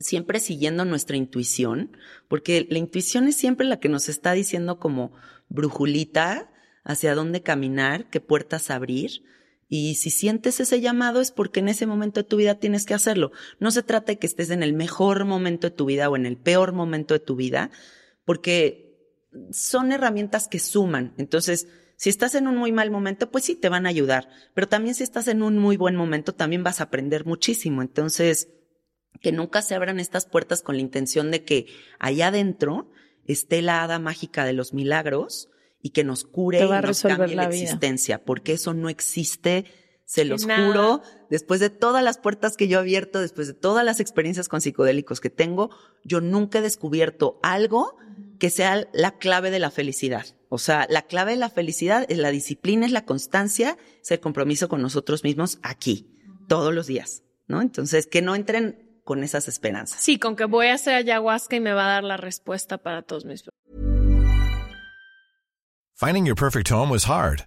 siempre siguiendo nuestra intuición, porque la intuición es siempre la que nos está diciendo como brujulita hacia dónde caminar, qué puertas abrir. Y si sientes ese llamado es porque en ese momento de tu vida tienes que hacerlo. No se trata de que estés en el mejor momento de tu vida o en el peor momento de tu vida, porque son herramientas que suman. Entonces, si estás en un muy mal momento, pues sí te van a ayudar. Pero también si estás en un muy buen momento, también vas a aprender muchísimo. Entonces, que nunca se abran estas puertas con la intención de que allá adentro esté la hada mágica de los milagros y que nos cure y nos cambie la, la existencia, porque eso no existe, se los nada. juro, después de todas las puertas que yo he abierto, después de todas las experiencias con psicodélicos que tengo, yo nunca he descubierto algo que sea la clave de la felicidad. O sea, la clave de la felicidad es la disciplina, es la constancia, es el compromiso con nosotros mismos aquí, todos los días, ¿no? Entonces, que no entren con esas esperanzas. Sí, con que voy a hacer ayahuasca y me va a dar la respuesta para todos mis Finding your perfect home was hard,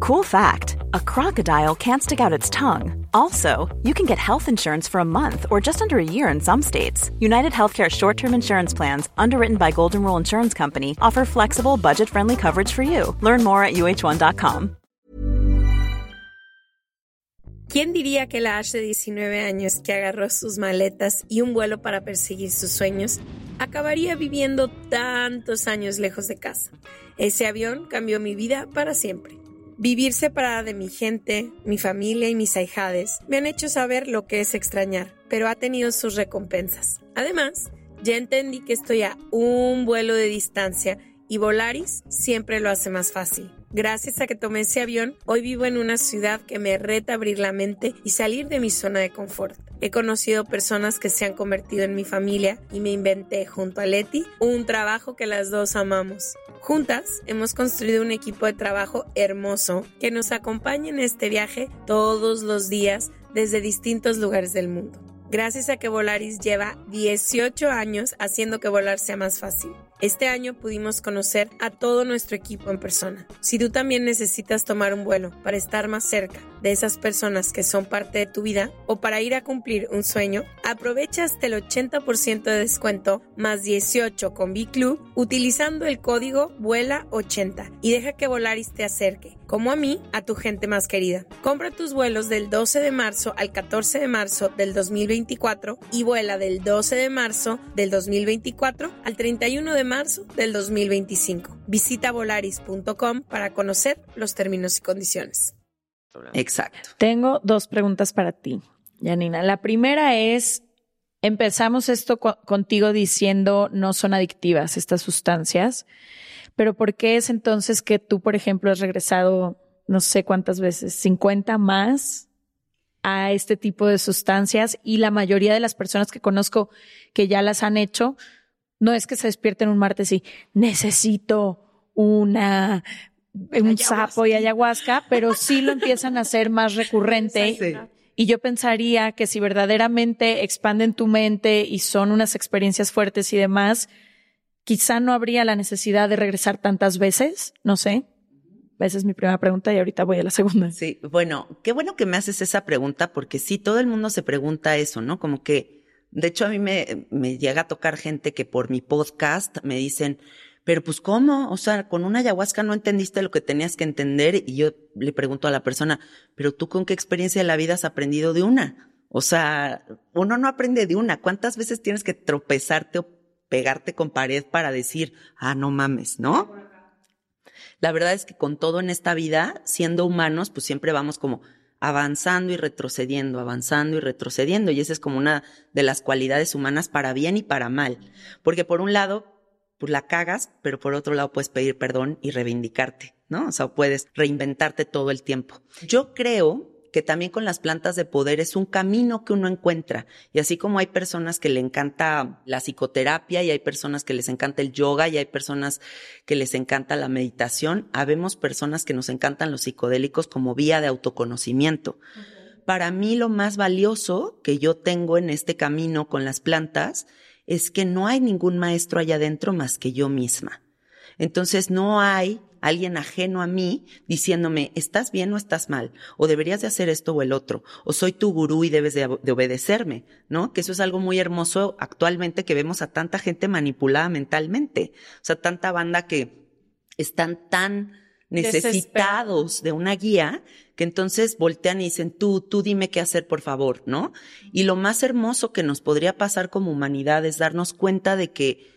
Cool fact a crocodile can't stick out its tongue. Also, you can get health insurance for a month or just under a year in some states. United Healthcare short term insurance plans, underwritten by Golden Rule Insurance Company, offer flexible, budget friendly coverage for you. Learn more at uh1.com. ¿Quién diría que la Ash de 19 años que agarró sus maletas y un vuelo para perseguir sus sueños acabaría viviendo tantos años lejos de casa? Ese avión cambió mi vida para siempre. Vivir separada de mi gente, mi familia y mis ahijades me han hecho saber lo que es extrañar, pero ha tenido sus recompensas. Además, ya entendí que estoy a un vuelo de distancia y Volaris siempre lo hace más fácil. Gracias a que tomé ese avión, hoy vivo en una ciudad que me reta abrir la mente y salir de mi zona de confort. He conocido personas que se han convertido en mi familia y me inventé junto a Leti un trabajo que las dos amamos. Juntas hemos construido un equipo de trabajo hermoso que nos acompaña en este viaje todos los días desde distintos lugares del mundo. Gracias a que Volaris lleva 18 años haciendo que volar sea más fácil. Este año pudimos conocer a todo nuestro equipo en persona. Si tú también necesitas tomar un vuelo para estar más cerca de esas personas que son parte de tu vida o para ir a cumplir un sueño, aprovecha hasta el 80% de descuento más 18 con B-Club utilizando el código VUELA80 y deja que Volaris te acerque, como a mí, a tu gente más querida. Compra tus vuelos del 12 de marzo al 14 de marzo del 2024 y vuela del 12 de marzo del 2024 al 31 de marzo del 2025. Visita volaris.com para conocer los términos y condiciones. Exacto. Tengo dos preguntas para ti, Janina. La primera es, empezamos esto contigo diciendo no son adictivas estas sustancias, pero ¿por qué es entonces que tú, por ejemplo, has regresado no sé cuántas veces, 50 más a este tipo de sustancias y la mayoría de las personas que conozco que ya las han hecho, no es que se despierten un martes y necesito una un sapo y ayahuasca, pero sí lo empiezan a hacer más recurrente. Y yo pensaría que si verdaderamente expanden tu mente y son unas experiencias fuertes y demás, quizá no habría la necesidad de regresar tantas veces, no sé. Esa es mi primera pregunta y ahorita voy a la segunda. Sí, bueno, qué bueno que me haces esa pregunta porque sí, todo el mundo se pregunta eso, ¿no? Como que de hecho, a mí me, me llega a tocar gente que por mi podcast me dicen, pero pues ¿cómo? O sea, con una ayahuasca no entendiste lo que tenías que entender y yo le pregunto a la persona, pero tú con qué experiencia de la vida has aprendido de una? O sea, uno no aprende de una. ¿Cuántas veces tienes que tropezarte o pegarte con pared para decir, ah, no mames, ¿no? La verdad es que con todo en esta vida, siendo humanos, pues siempre vamos como avanzando y retrocediendo, avanzando y retrocediendo. Y esa es como una de las cualidades humanas para bien y para mal. Porque por un lado, pues la cagas, pero por otro lado puedes pedir perdón y reivindicarte, ¿no? O sea, puedes reinventarte todo el tiempo. Yo creo que también con las plantas de poder es un camino que uno encuentra. Y así como hay personas que le encanta la psicoterapia y hay personas que les encanta el yoga y hay personas que les encanta la meditación, habemos personas que nos encantan los psicodélicos como vía de autoconocimiento. Para mí lo más valioso que yo tengo en este camino con las plantas es que no hay ningún maestro allá adentro más que yo misma. Entonces no hay alguien ajeno a mí diciéndome, estás bien o estás mal, o deberías de hacer esto o el otro, o soy tu gurú y debes de, obedecerme, ¿no? Que eso es algo muy hermoso actualmente que vemos a tanta gente manipulada mentalmente, o sea, tanta banda que están tan necesitados de una guía que entonces voltean y dicen, tú, tú dime qué hacer, por favor, ¿no? Y lo más hermoso que nos podría pasar como humanidad es darnos cuenta de que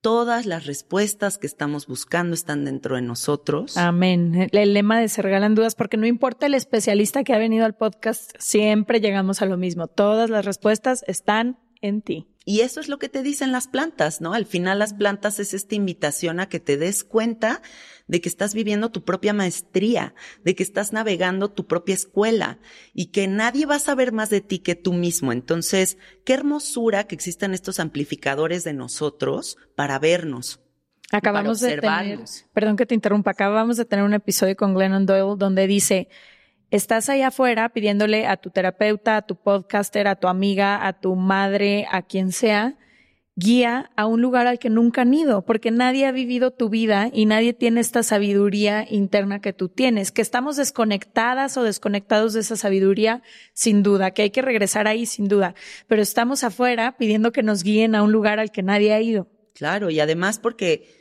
todas las respuestas que estamos buscando están dentro de nosotros. Amén. El lema de Se Regalan Dudas, porque no importa el especialista que ha venido al podcast, siempre llegamos a lo mismo. Todas las respuestas están en ti. Y eso es lo que te dicen las plantas, ¿no? Al final las plantas es esta invitación a que te des cuenta de que estás viviendo tu propia maestría, de que estás navegando tu propia escuela y que nadie va a saber más de ti que tú mismo. Entonces, qué hermosura que existan estos amplificadores de nosotros para vernos. Acabamos de tener, perdón que te interrumpa, acabamos de tener un episodio con Glennon Doyle donde dice, estás allá afuera pidiéndole a tu terapeuta, a tu podcaster, a tu amiga, a tu madre, a quien sea, guía a un lugar al que nunca han ido, porque nadie ha vivido tu vida y nadie tiene esta sabiduría interna que tú tienes, que estamos desconectadas o desconectados de esa sabiduría, sin duda, que hay que regresar ahí, sin duda, pero estamos afuera pidiendo que nos guíen a un lugar al que nadie ha ido. Claro, y además porque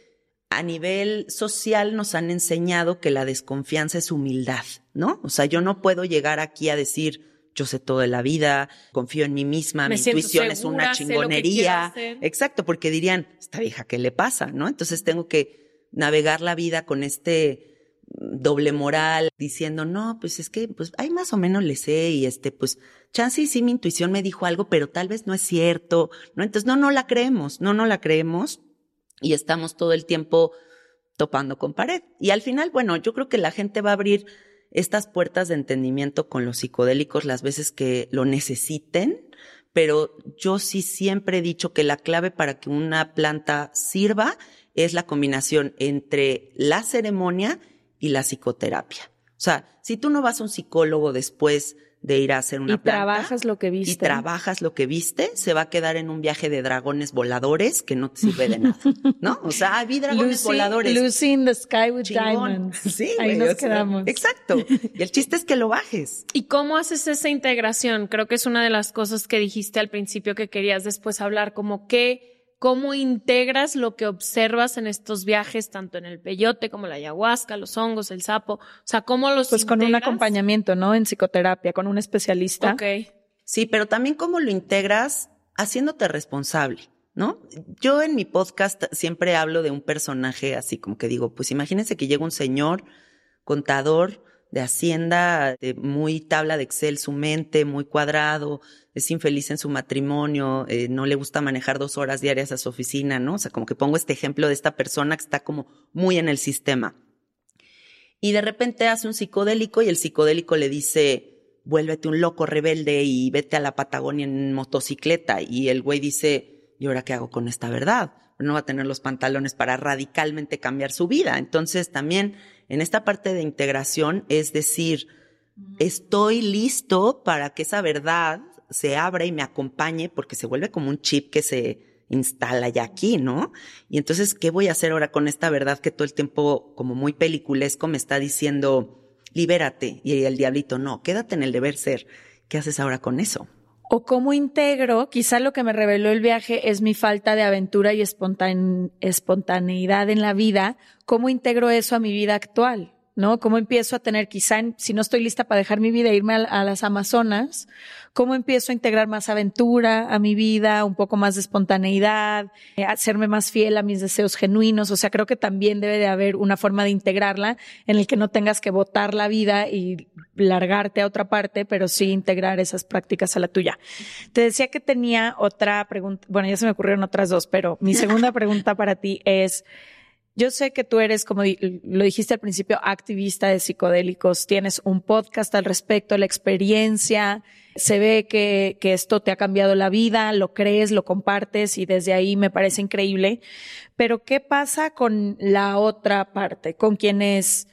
a nivel social nos han enseñado que la desconfianza es humildad, ¿no? O sea, yo no puedo llegar aquí a decir, yo sé todo de la vida, confío en mí misma, mi intuición es una chingonería. Exacto, porque dirían, esta vieja, ¿qué le pasa? ¿No? Entonces tengo que navegar la vida con este doble moral, diciendo, no, pues es que, pues, ahí más o menos le sé y este, pues, chance sí mi intuición me dijo algo, pero tal vez no es cierto, ¿no? Entonces, no, no la creemos, no, no la creemos y estamos todo el tiempo topando con pared. Y al final, bueno, yo creo que la gente va a abrir estas puertas de entendimiento con los psicodélicos las veces que lo necesiten, pero yo sí siempre he dicho que la clave para que una planta sirva es la combinación entre la ceremonia y la psicoterapia. O sea, si tú no vas a un psicólogo después de ir a hacer una y trabajas lo que viste. Y trabajas lo que viste, se va a quedar en un viaje de dragones voladores que no te sirve de nada, ¿no? O sea, vi dragones voladores. Lucy in the sky with diamonds. Sí, Ahí nos quedamos. Exacto. Y el chiste es que lo bajes. ¿Y cómo haces esa integración? Creo que es una de las cosas que dijiste al principio que querías después hablar, como que cómo integras lo que observas en estos viajes, tanto en el peyote como la ayahuasca, los hongos, el sapo, o sea, cómo los Pues con un acompañamiento, ¿no? En psicoterapia, con un especialista. Ok. Sí, pero también cómo lo integras haciéndote responsable, ¿no? Yo en mi podcast siempre hablo de un personaje así como que digo, pues imagínense que llega un señor contador de Hacienda, de muy tabla de Excel, su mente muy cuadrado, es infeliz en su matrimonio, eh, no le gusta manejar dos horas diarias a su oficina, ¿no? O sea, como que pongo este ejemplo de esta persona que está como muy en el sistema. Y de repente hace un psicodélico y el psicodélico le dice, vuélvete un loco rebelde y vete a la Patagonia en motocicleta. Y el güey dice, ¿y ahora qué hago con esta verdad? No va a tener los pantalones para radicalmente cambiar su vida. Entonces también en esta parte de integración es decir, estoy listo para que esa verdad se abra y me acompañe porque se vuelve como un chip que se instala ya aquí, ¿no? Y entonces, ¿qué voy a hacer ahora con esta verdad que todo el tiempo, como muy peliculesco, me está diciendo, libérate? Y el diablito, no, quédate en el deber ser. ¿Qué haces ahora con eso? O cómo integro, quizá lo que me reveló el viaje es mi falta de aventura y espontaneidad en la vida, cómo integro eso a mi vida actual. ¿No? ¿Cómo empiezo a tener, quizá, si no estoy lista para dejar mi vida e irme a, las Amazonas, cómo empiezo a integrar más aventura a mi vida, un poco más de espontaneidad, eh, hacerme más fiel a mis deseos genuinos? O sea, creo que también debe de haber una forma de integrarla en el que no tengas que botar la vida y largarte a otra parte, pero sí integrar esas prácticas a la tuya. Te decía que tenía otra pregunta, bueno, ya se me ocurrieron otras dos, pero mi segunda pregunta para ti es, yo sé que tú eres, como lo dijiste al principio, activista de psicodélicos, tienes un podcast al respecto, la experiencia, se ve que, que esto te ha cambiado la vida, lo crees, lo compartes y desde ahí me parece increíble. Pero ¿qué pasa con la otra parte, con quienes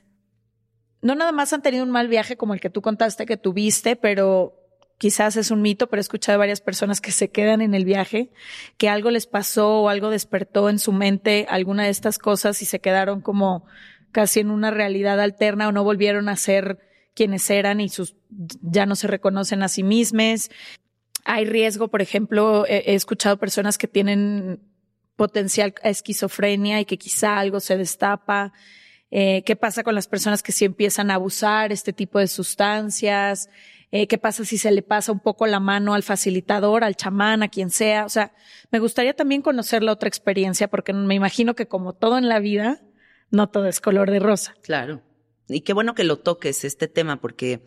no nada más han tenido un mal viaje como el que tú contaste que tuviste, pero quizás es un mito, pero he escuchado varias personas que se quedan en el viaje, que algo les pasó o algo despertó en su mente alguna de estas cosas y se quedaron como casi en una realidad alterna o no volvieron a ser quienes eran y sus ya no se reconocen a sí mismos. Hay riesgo, por ejemplo, he, escuchado personas que tienen potencial esquizofrenia y que quizá algo se destapa. Eh, ¿Qué pasa con las personas que sí empiezan a abusar este tipo de sustancias? Eh, qué pasa si se le pasa un poco la mano al facilitador, al chamán, a quien sea. O sea, me gustaría también conocer la otra experiencia porque me imagino que como todo en la vida, no todo es color de rosa. Claro. Y qué bueno que lo toques este tema porque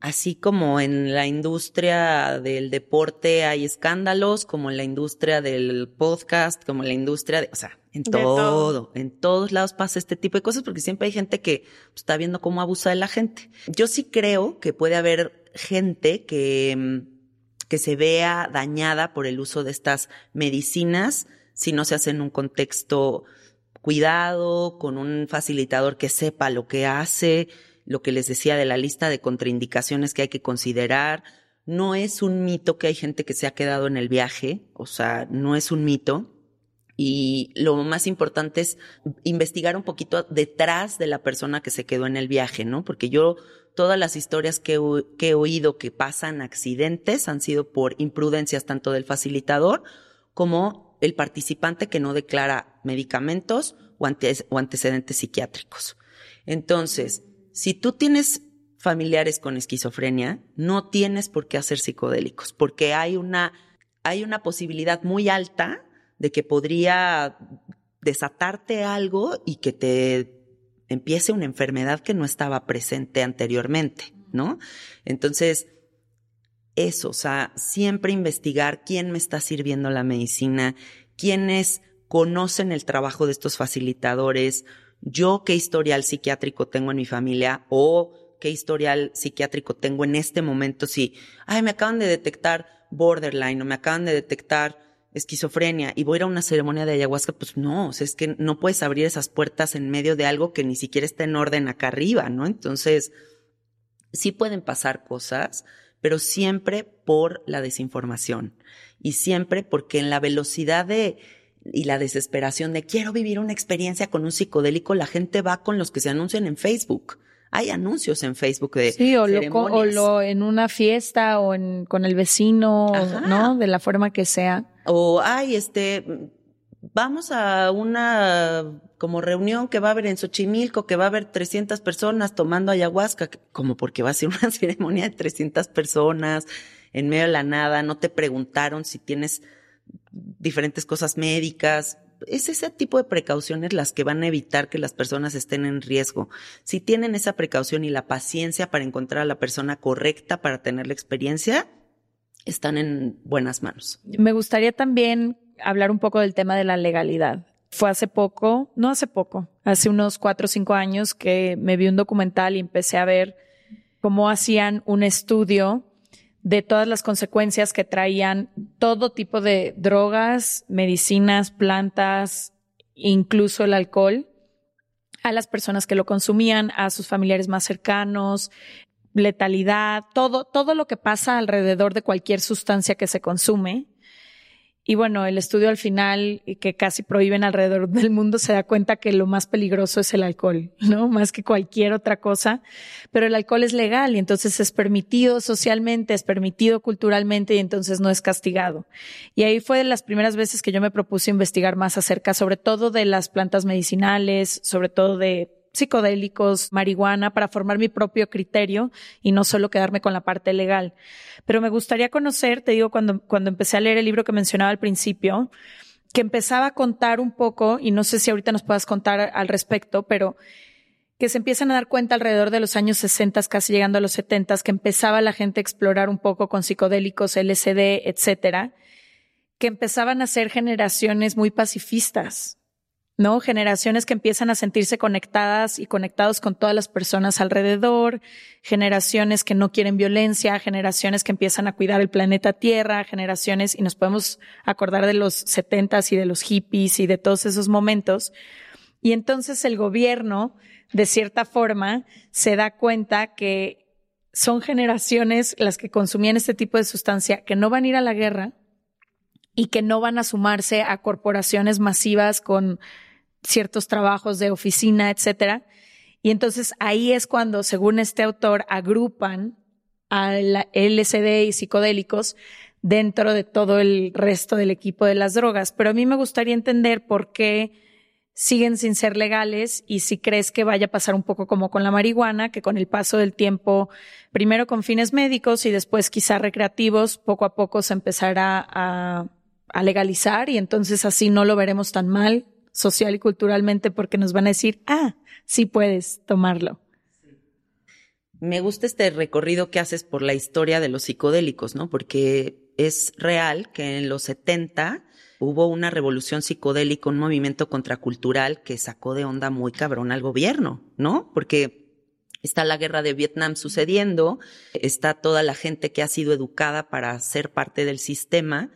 así como en la industria del deporte hay escándalos, como en la industria del podcast, como en la industria de, o sea, en todo, en todos lados pasa este tipo de cosas porque siempre hay gente que pues, está viendo cómo abusa de la gente. Yo sí creo que puede haber gente que, mm, que se vea dañada por el uso de estas medicinas si no se hace en un contexto cuidado, con un facilitador que sepa lo que hace, lo que les decía de la lista de contraindicaciones que hay que considerar. No es un mito que hay gente que se ha quedado en el viaje, o sea, no es un mito. Y lo más importante es investigar un poquito detrás de la persona que se quedó en el viaje, ¿no? Porque yo, todas las historias que, he oído que pasan accidentes han sido por imprudencias tanto del facilitador como el participante que no declara medicamentos o, o antecedentes psiquiátricos. Entonces, si tú tienes familiares con esquizofrenia, no tienes por qué hacer psicodélicos, porque hay una, hay una posibilidad muy alta de que podría desatarte algo y que te empiece una enfermedad que no estaba presente anteriormente, ¿no? Entonces, eso, o sea, siempre investigar quién me está sirviendo la medicina, quiénes conocen el trabajo de estos facilitadores, yo qué historial psiquiátrico tengo en mi familia o qué historial psiquiátrico tengo en este momento si, ay, me acaban de detectar borderline o me acaban de detectar esquizofrenia y voy a ir a una ceremonia de ayahuasca, pues no, es que no puedes abrir esas puertas en medio de algo que ni siquiera está en orden acá arriba, ¿no? Entonces, sí pueden pasar cosas, pero siempre por la desinformación y siempre porque en la velocidad de y la desesperación de quiero vivir una experiencia con un psicodélico, la gente va con los que se anuncian en Facebook. Hay anuncios en Facebook de Sí, o, lo, o lo en una fiesta o en, con el vecino, ¿no? De la forma que sea. O, ay, este, vamos a una como reunión que va a haber en Xochimilco, que va a haber 300 personas tomando ayahuasca, como porque va a ser una ceremonia de 300 personas en medio de la nada, no te preguntaron si tienes diferentes cosas médicas. Es ese tipo de precauciones las que van a evitar que las personas estén en riesgo. Si tienen esa precaución y la paciencia para encontrar a la persona correcta para tener la experiencia, están en buenas manos. Me gustaría también hablar un poco del tema de la legalidad. Fue hace poco, no hace poco, hace unos cuatro o cinco años que me vi un documental y empecé a ver cómo hacían un estudio de todas las consecuencias que traían todo tipo de drogas, medicinas, plantas, incluso el alcohol, a las personas que lo consumían, a sus familiares más cercanos, letalidad, todo, todo lo que pasa alrededor de cualquier sustancia que se consume. Y bueno, el estudio al final, que casi prohíben alrededor del mundo, se da cuenta que lo más peligroso es el alcohol, ¿no? Más que cualquier otra cosa. Pero el alcohol es legal y entonces es permitido socialmente, es permitido culturalmente y entonces no es castigado. Y ahí fue de las primeras veces que yo me propuse investigar más acerca, sobre todo de las plantas medicinales, sobre todo de psicodélicos, marihuana, para formar mi propio criterio y no solo quedarme con la parte legal. Pero me gustaría conocer, te digo, cuando, cuando empecé a leer el libro que mencionaba al principio, que empezaba a contar un poco, y no sé si ahorita nos puedas contar al respecto, pero que se empiezan a dar cuenta alrededor de los años 60, casi llegando a los 70, que empezaba la gente a explorar un poco con psicodélicos, LSD, etcétera, que empezaban a ser generaciones muy pacifistas, ¿no? Generaciones que empiezan a sentirse conectadas y conectados con todas las personas alrededor, generaciones que no quieren violencia, generaciones que empiezan a cuidar el planeta Tierra, generaciones, y nos podemos acordar de los setentas y de los hippies y de todos esos momentos. Y entonces el gobierno, de cierta forma, se da cuenta que son generaciones las que consumían este tipo de sustancia que no van a ir a la guerra y que no van a sumarse a corporaciones masivas con ciertos trabajos de oficina, etcétera. Y entonces ahí es cuando, según este autor, agrupan al LSD y psicodélicos dentro de todo el resto del equipo de las drogas. Pero a mí me gustaría entender por qué siguen sin ser legales y si crees que vaya a pasar un poco como con la marihuana, que con el paso del tiempo, primero con fines médicos y después quizá recreativos, poco a poco se empezará a, a legalizar y entonces así no lo veremos tan mal social y culturalmente porque nos van a decir, ah, sí puedes tomarlo. Me gusta este recorrido que haces por la historia de los psicodélicos, ¿no? Porque es real que en los 70 hubo una revolución psicodélica, un movimiento contracultural que sacó de onda muy cabrón al gobierno, ¿no? Porque está la guerra de Vietnam sucediendo, está toda la gente que ha sido educada para ser parte del sistema,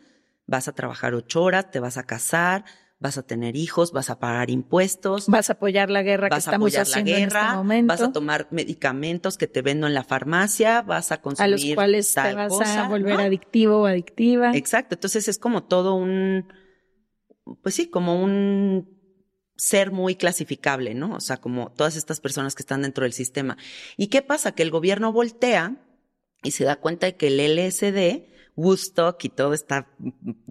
vas a trabajar ocho horas, te vas a casar, vas a tener hijos, vas a pagar impuestos. Vas a apoyar la guerra que estamos haciendo en este momento. Vas a tomar medicamentos que te vendo en la farmacia, vas a consumir A los cuales te vas a volver adictivo o adictiva. Exacto, entonces es como todo un, pues sí, como un ser muy clasificable, ¿no? O sea, como todas estas personas que están dentro del sistema. ¿Y qué pasa? Que el gobierno voltea y se da cuenta de que el LSD Woodstock y toda esta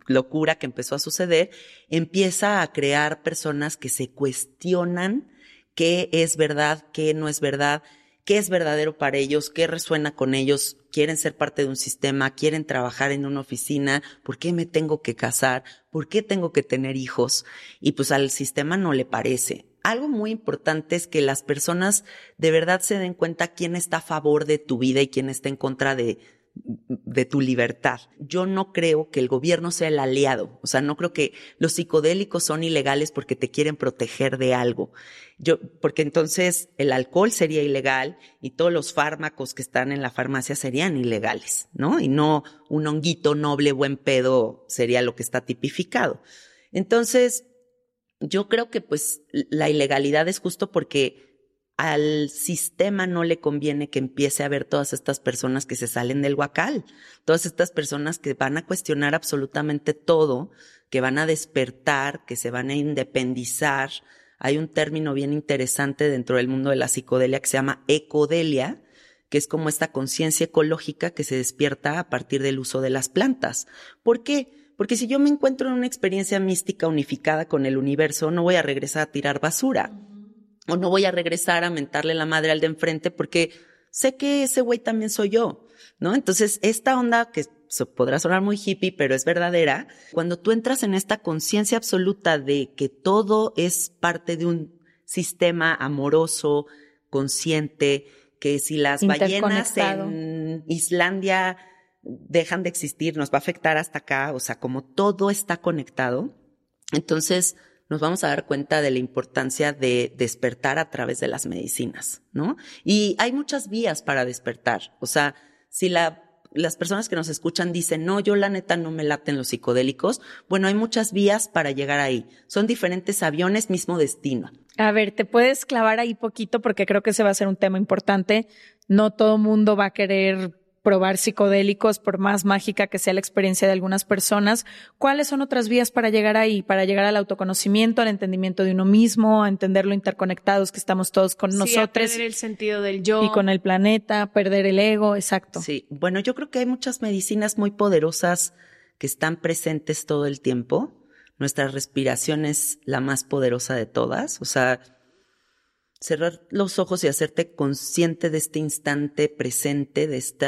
locura que empezó a suceder, empieza a crear personas que se cuestionan qué es verdad, qué no es verdad, qué es verdadero para ellos, qué resuena con ellos, quieren ser parte de un sistema, quieren trabajar en una oficina, ¿por qué me tengo que casar? ¿Por qué tengo que tener hijos? Y pues al sistema no le parece. Algo muy importante es que las personas de verdad se den cuenta quién está a favor de tu vida y quién está en contra de, de tu libertad. Yo no creo que el gobierno sea el aliado, o sea, no creo que los psicodélicos son ilegales porque te quieren proteger de algo. Yo, porque entonces el alcohol sería ilegal y todos los fármacos que están en la farmacia serían ilegales, ¿no? Y no un honguito noble, buen pedo sería lo que está tipificado. Entonces, yo creo que pues la ilegalidad es justo porque al sistema no le conviene que empiece a ver todas estas personas que se salen del huacal, todas estas personas que van a cuestionar absolutamente todo, que van a despertar, que se van a independizar. Hay un término bien interesante dentro del mundo de la psicodelia que se llama ecodelia, que es como esta conciencia ecológica que se despierta a partir del uso de las plantas. ¿Por qué? Porque si yo me encuentro en una experiencia mística unificada con el universo, no voy a regresar a tirar basura o no voy a regresar a mentarle la madre al de enfrente porque sé que ese güey también soy yo, ¿no? Entonces, esta onda que podrá sonar muy hippie, pero es verdadera, cuando tú entras en esta conciencia absoluta de que todo es parte de un sistema amoroso, consciente, que si las ballenas en Islandia dejan de existir, nos va a afectar hasta acá, o sea, como todo está conectado, entonces nos vamos a dar cuenta de la importancia de despertar a través de las medicinas, ¿no? Y hay muchas vías para despertar. O sea, si la, las personas que nos escuchan dicen, no, yo la neta no me laten los psicodélicos, bueno, hay muchas vías para llegar ahí. Son diferentes aviones, mismo destino. A ver, te puedes clavar ahí poquito porque creo que ese va a ser un tema importante. No todo mundo va a querer probar psicodélicos, por más mágica que sea la experiencia de algunas personas, ¿cuáles son otras vías para llegar ahí, para llegar al autoconocimiento, al entendimiento de uno mismo, a entender lo interconectados que estamos todos con nosotros? perder el sentido del yo. Y con el planeta, perder el ego, exacto. Sí, bueno, yo creo que hay muchas medicinas muy poderosas que están presentes todo el tiempo. Nuestra respiración es la más poderosa de todas, o sea, cerrar los ojos y hacerte consciente de este instante presente, de este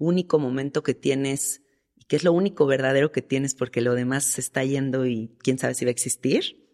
único momento que tienes y que es lo único verdadero que tienes porque lo demás se está yendo y quién sabe si va a existir.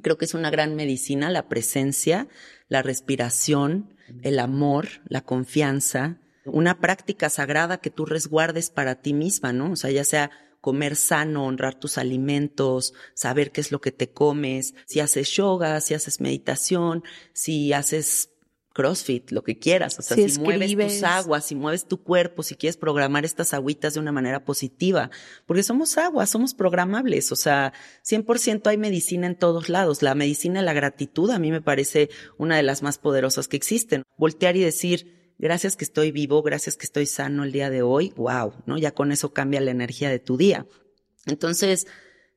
Creo que es una gran medicina la presencia, la respiración, el amor, la confianza, una práctica sagrada que tú resguardes para ti misma, ¿no? O sea, ya sea comer sano, honrar tus alimentos, saber qué es lo que te comes, si haces yoga, si haces meditación, si haces CrossFit, lo que quieras, o sea, si, mueves tus aguas, si mueves tu cuerpo, si quieres programar estas agüitas de una manera positiva, porque somos aguas, somos programables, o sea, 100% hay medicina en todos lados. La medicina de la gratitud a mí me parece una de las más poderosas que existen. Voltear y decir, gracias que estoy vivo, gracias que estoy sano el día de hoy, wow, ¿no? Ya con eso cambia la energía de tu día. Entonces,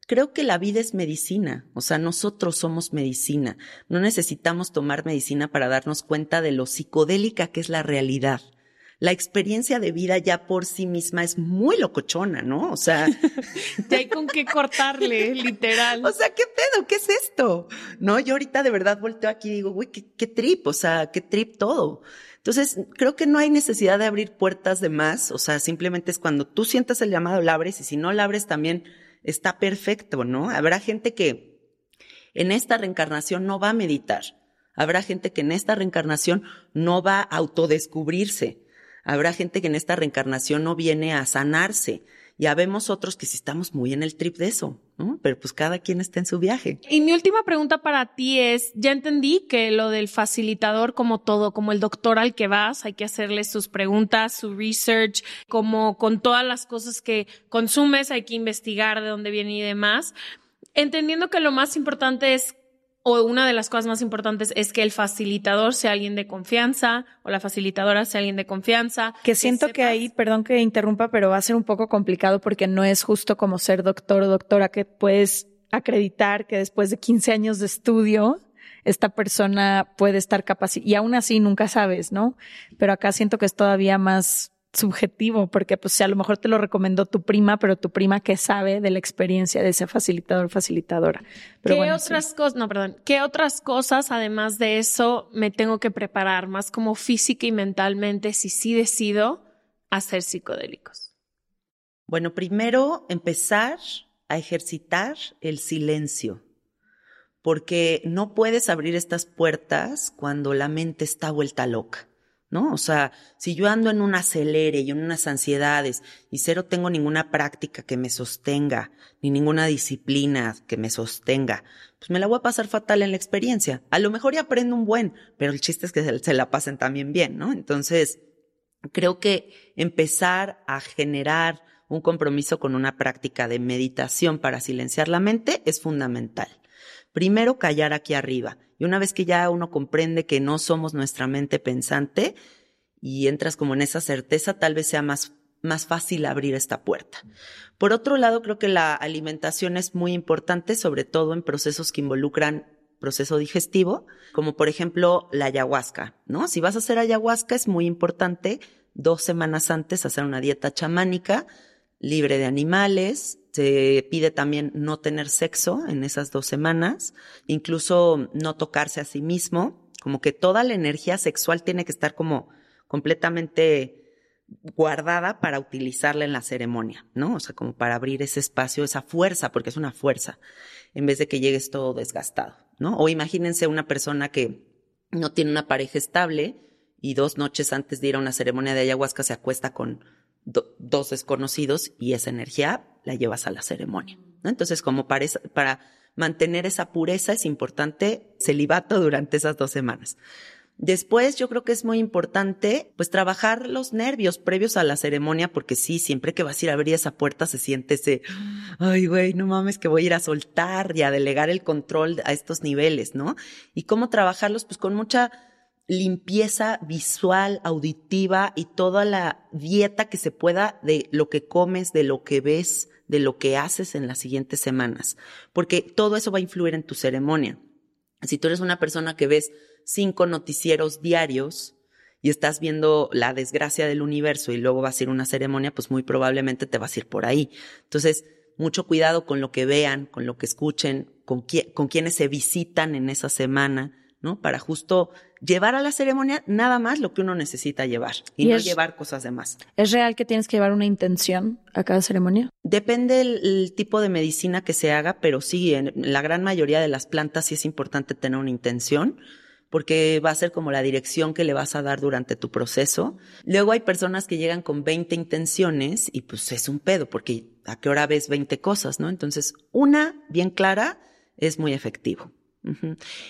creo que la vida es medicina, o sea, nosotros somos medicina. No necesitamos tomar medicina para darnos cuenta de lo psicodélica que es la realidad. La experiencia de vida ya por sí misma es muy locochona, ¿no? O sea, ya hay con qué cortarle, literal. O sea, ¿qué pedo? ¿Qué es esto? No, yo ahorita de verdad volteo aquí y digo, güey, qué, qué trip, o sea, qué trip todo. Entonces, creo que no hay necesidad de abrir puertas de más, o sea, simplemente es cuando tú sientas el llamado, la abres, y si no la abres también está perfecto, ¿no? Habrá gente que en esta reencarnación no va a meditar. Habrá gente que en esta reencarnación no va a autodescubrirse. Habrá gente que en esta reencarnación no viene a sanarse. Ya vemos otros que sí estamos muy en el trip de eso, ¿no? Pero pues cada quien está en su viaje. Y mi última pregunta para ti es, ya entendí que lo del facilitador como todo, como el doctor al que vas, hay que hacerle sus preguntas, su research, como con todas las cosas que consumes, hay que investigar de dónde viene y demás. Entendiendo que lo más importante es o una de las cosas más importantes es que el facilitador sea alguien de confianza o la facilitadora sea alguien de confianza. Que siento que, ahí, perdón que interrumpa, pero va a ser un poco complicado porque no es justo como ser doctor o doctora que puedes acreditar que después de 15 años de estudio esta persona puede estar capacitada y aún así nunca sabes, ¿no? Pero acá siento que es todavía más subjetivo, porque pues si a lo mejor te lo recomendó tu prima, pero tu prima que sabe de la experiencia de ese facilitador, facilitadora. Pero ¿Qué otras cosas, no, perdón, qué otras cosas además de eso me tengo que preparar más como física y mentalmente si sí decido hacer psicodélicos? Bueno, primero empezar a ejercitar el silencio, porque no puedes abrir estas puertas cuando la mente está vuelta loca. ¿No? O sea, si yo ando en un acelere y en unas ansiedades y cero tengo ninguna práctica que me sostenga, ni ninguna disciplina que me sostenga, pues me la voy a pasar fatal en la experiencia. A lo mejor ya aprendo un buen, pero el chiste es que se, se la pasen también bien, ¿no? Entonces, creo que empezar a generar un compromiso con una práctica de meditación para silenciar la mente es fundamental. Primero, callar aquí arriba y una vez que ya uno comprende que no somos nuestra mente pensante y entras como en esa certeza, tal vez sea más, más fácil abrir esta puerta. Por otro lado, creo que la alimentación es muy importante, sobre todo en procesos que involucran proceso digestivo, como por ejemplo la ayahuasca, ¿no? Si vas a hacer ayahuasca es muy importante dos semanas antes hacer una dieta chamánica libre de animales, se pide también no tener sexo en esas dos semanas, incluso no tocarse a sí mismo, como que toda la energía sexual tiene que estar como completamente guardada para utilizarla en la ceremonia, ¿no? O sea, como para abrir ese espacio, esa fuerza, porque es una fuerza, en vez de que llegues todo desgastado, ¿no? O imagínense una persona que no tiene una pareja estable y dos noches antes de ir a una ceremonia de ayahuasca se acuesta con dos desconocidos y esa energía la llevas a la ceremonia. Entonces, como para, para mantener esa pureza es importante celibato durante esas dos semanas. Después yo creo que es muy importante pues trabajar los nervios previos a la ceremonia porque sí, siempre que vas a ir a abrir esa puerta se siente ese, ay güey, no mames que voy a ir a soltar y a delegar el control a estos niveles, ¿no? Y cómo trabajarlos pues con mucha limpieza visual, auditiva y toda la dieta que se pueda de lo que comes, de lo que ves, de lo que haces en las siguientes semanas, porque todo eso va a influir en tu ceremonia. Si tú eres una persona que ves cinco noticieros diarios y estás viendo la desgracia del universo y luego vas a ir a una ceremonia, pues muy probablemente te vas a ir por ahí. Entonces, mucho cuidado con lo que vean, con lo que escuchen, con, con quienes se visitan en esa semana, ¿no? Para justo llevar a la ceremonia nada más lo que uno necesita llevar y, no llevar cosas de más. ¿Es real que tienes que llevar una intención a cada ceremonia? Depende del tipo de medicina que se haga, pero sí, en la gran mayoría de las plantas sí es importante tener una intención porque va a ser como la dirección que le vas a dar durante tu proceso. Luego hay personas que llegan con 20 intenciones y pues es un pedo porque a qué hora ves 20 cosas, ¿no? Entonces, una bien clara es muy efectivo.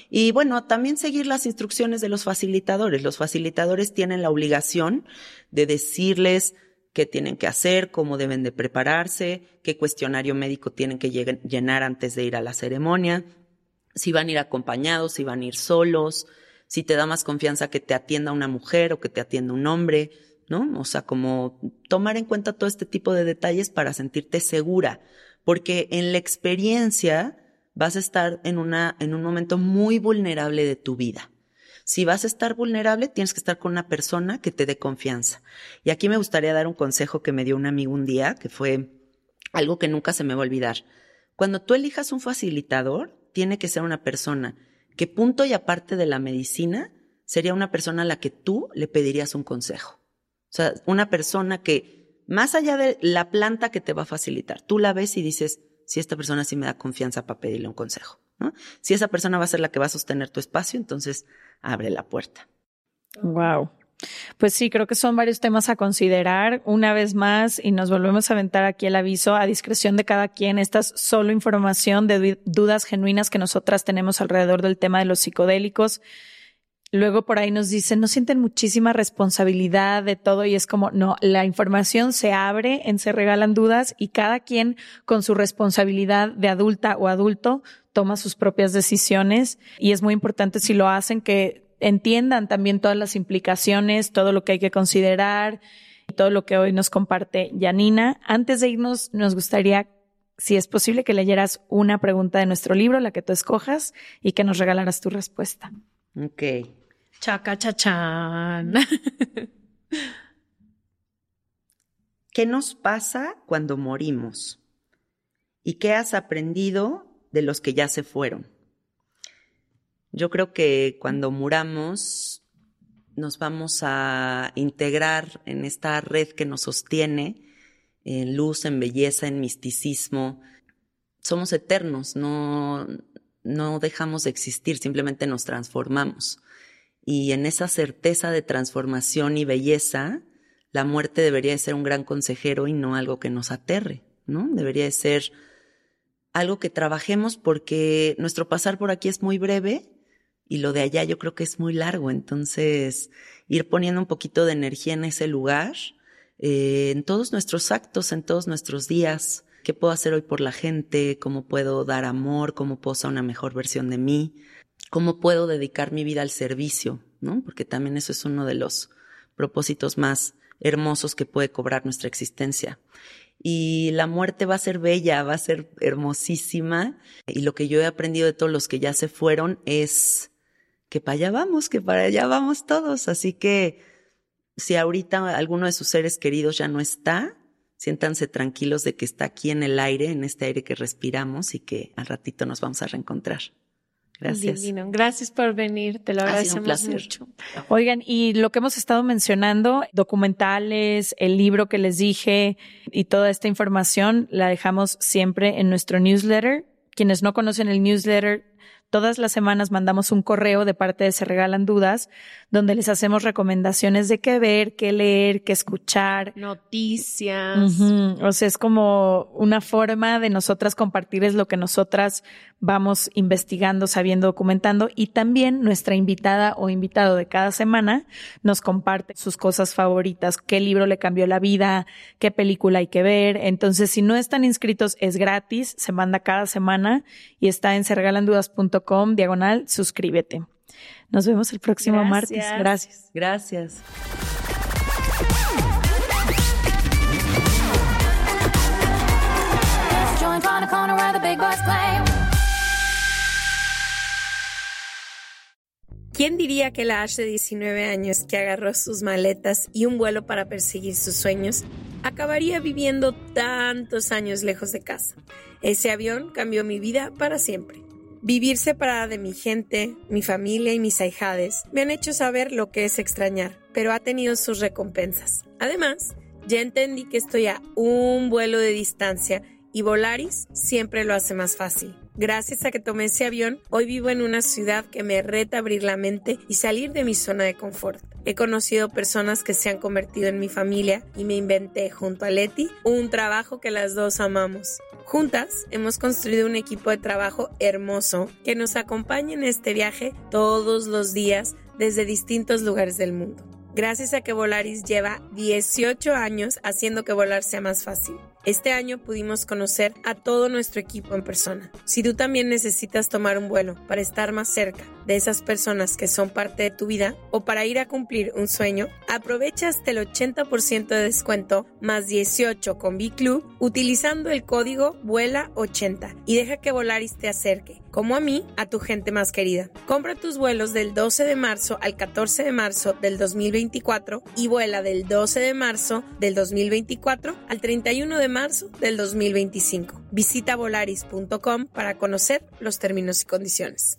Y bueno, también seguir las instrucciones de los facilitadores. Los facilitadores tienen la obligación de decirles qué tienen que hacer, cómo deben de prepararse, qué cuestionario médico tienen que llenar antes de ir a la ceremonia, si van a ir acompañados, si van a ir solos, si te da más confianza que te atienda una mujer o que te atienda un hombre, ¿no? O sea, como tomar en cuenta todo este tipo de detalles para sentirte segura, porque en la experiencia vas a estar en, una, en un momento muy vulnerable de tu vida. Si vas a estar vulnerable, tienes que estar con una persona que te dé confianza. Y aquí me gustaría dar un consejo que me dio un amigo un día, que fue algo que nunca se me va a olvidar. Cuando tú elijas un facilitador, tiene que ser una persona que punto y aparte de la medicina, sería una persona a la que tú le pedirías un consejo. O sea, una persona que, más allá de la planta que te va a facilitar, tú la ves y dices, si esta persona sí me da confianza para pedirle un consejo. ¿no? Si esa persona va a ser la que va a sostener tu espacio, entonces abre la puerta. Wow. Pues sí, creo que son varios temas a considerar una vez más y nos volvemos a aventar aquí el aviso a discreción de cada quien. Esta es solo información de dudas genuinas que nosotras tenemos alrededor del tema de los psicodélicos. Luego por ahí nos dicen, no sienten muchísima responsabilidad de todo y es como, no, la información se abre Se Regalan Dudas y cada quien con su responsabilidad de adulta o adulto toma sus propias decisiones y es muy importante si lo hacen que entiendan también todas las implicaciones, todo lo que hay que considerar y todo lo que hoy nos comparte Janina. Antes de irnos, nos gustaría si es posible que leyeras una pregunta de nuestro libro, la que tú escojas, y que nos regalaras tu respuesta. Ok. Chaca chachán. ¿Qué nos pasa cuando morimos? ¿Y qué has aprendido de los que ya se fueron? Yo creo que cuando muramos nos vamos a integrar en esta red que nos sostiene, en luz, en belleza, en misticismo. Somos eternos, no, no dejamos de existir, simplemente nos transformamos. Y en esa certeza de transformación y belleza, la muerte debería de ser un gran consejero y no algo que nos aterre, ¿no? Debería de ser algo que trabajemos porque nuestro pasar por aquí es muy breve y lo de allá yo creo que es muy largo. Entonces, ir poniendo un poquito de energía en ese lugar, eh, en todos nuestros actos, en todos nuestros días. ¿Qué puedo hacer hoy por la gente? ¿Cómo puedo dar amor? ¿Cómo puedo ser una mejor versión de mí? ¿Cómo puedo dedicar mi vida al servicio? ¿No? Porque también eso es uno de los propósitos más hermosos que puede cobrar nuestra existencia. Y la muerte va a ser bella, va a ser hermosísima. Y lo que yo he aprendido de todos los que ya se fueron es que para allá vamos, que para allá vamos todos. Así que si ahorita alguno de sus seres queridos ya no está, siéntanse tranquilos de que está aquí en el aire, en este aire que respiramos y que al ratito nos vamos a reencontrar. Gracias. Divino. Gracias por venir, te lo agradecemos mucho. Oigan, y lo que hemos estado mencionando, documentales, el libro que les dije y toda esta información la dejamos siempre en nuestro newsletter. Quienes no conocen el newsletter, Todas las semanas mandamos un correo de parte de Se Regalan Dudas, donde les hacemos recomendaciones de qué ver, qué leer, qué escuchar. Noticias. O sea, es como una forma de nosotras compartirles lo que nosotras vamos investigando, sabiendo, documentando. Y también nuestra invitada o invitado de cada semana nos comparte sus cosas favoritas, qué libro le cambió la vida, qué película hay que ver. Entonces, si no están inscritos, es gratis, se manda cada semana y está en sergalandudas.com com diagonal suscríbete. Nos vemos el próximo martes. Gracias. Gracias. ¿Quién diría que la Ash de 19 años que agarró sus maletas y un vuelo para perseguir sus sueños acabaría viviendo tantos años lejos de casa? Ese avión cambió mi vida para siempre. Vivir separada de mi gente, mi familia y mis ahijades me han hecho saber lo que es extrañar, pero ha tenido sus recompensas. Además, ya entendí que estoy a un vuelo de distancia y Volaris siempre lo hace más fácil. Gracias a que tomé ese avión, hoy vivo en una ciudad que me reta abrir la mente y salir de mi zona de confort. He conocido personas que se han convertido en mi familia y me inventé junto a Leti un trabajo que las dos amamos. Juntas hemos construido un equipo de trabajo hermoso que nos acompaña en este viaje todos los días desde distintos lugares del mundo. Gracias a que Volaris lleva 18 años haciendo que volar sea más fácil. Este año pudimos conocer a todo nuestro equipo en persona. Si tú también necesitas tomar un vuelo para estar más cerca de esas personas que son parte de tu vida o para ir a cumplir un sueño, aprovecha hasta el 80% de descuento más 18 con B-Club utilizando el código VUELA80 y deja que Volaris te acerque, como a mí, a tu gente más querida. Compra tus vuelos del 12 de marzo al 14 de marzo del 2024 y vuela del 12 de marzo del 2024 al 31 de marzo del 2025. Visita volaris.com para conocer los términos y condiciones.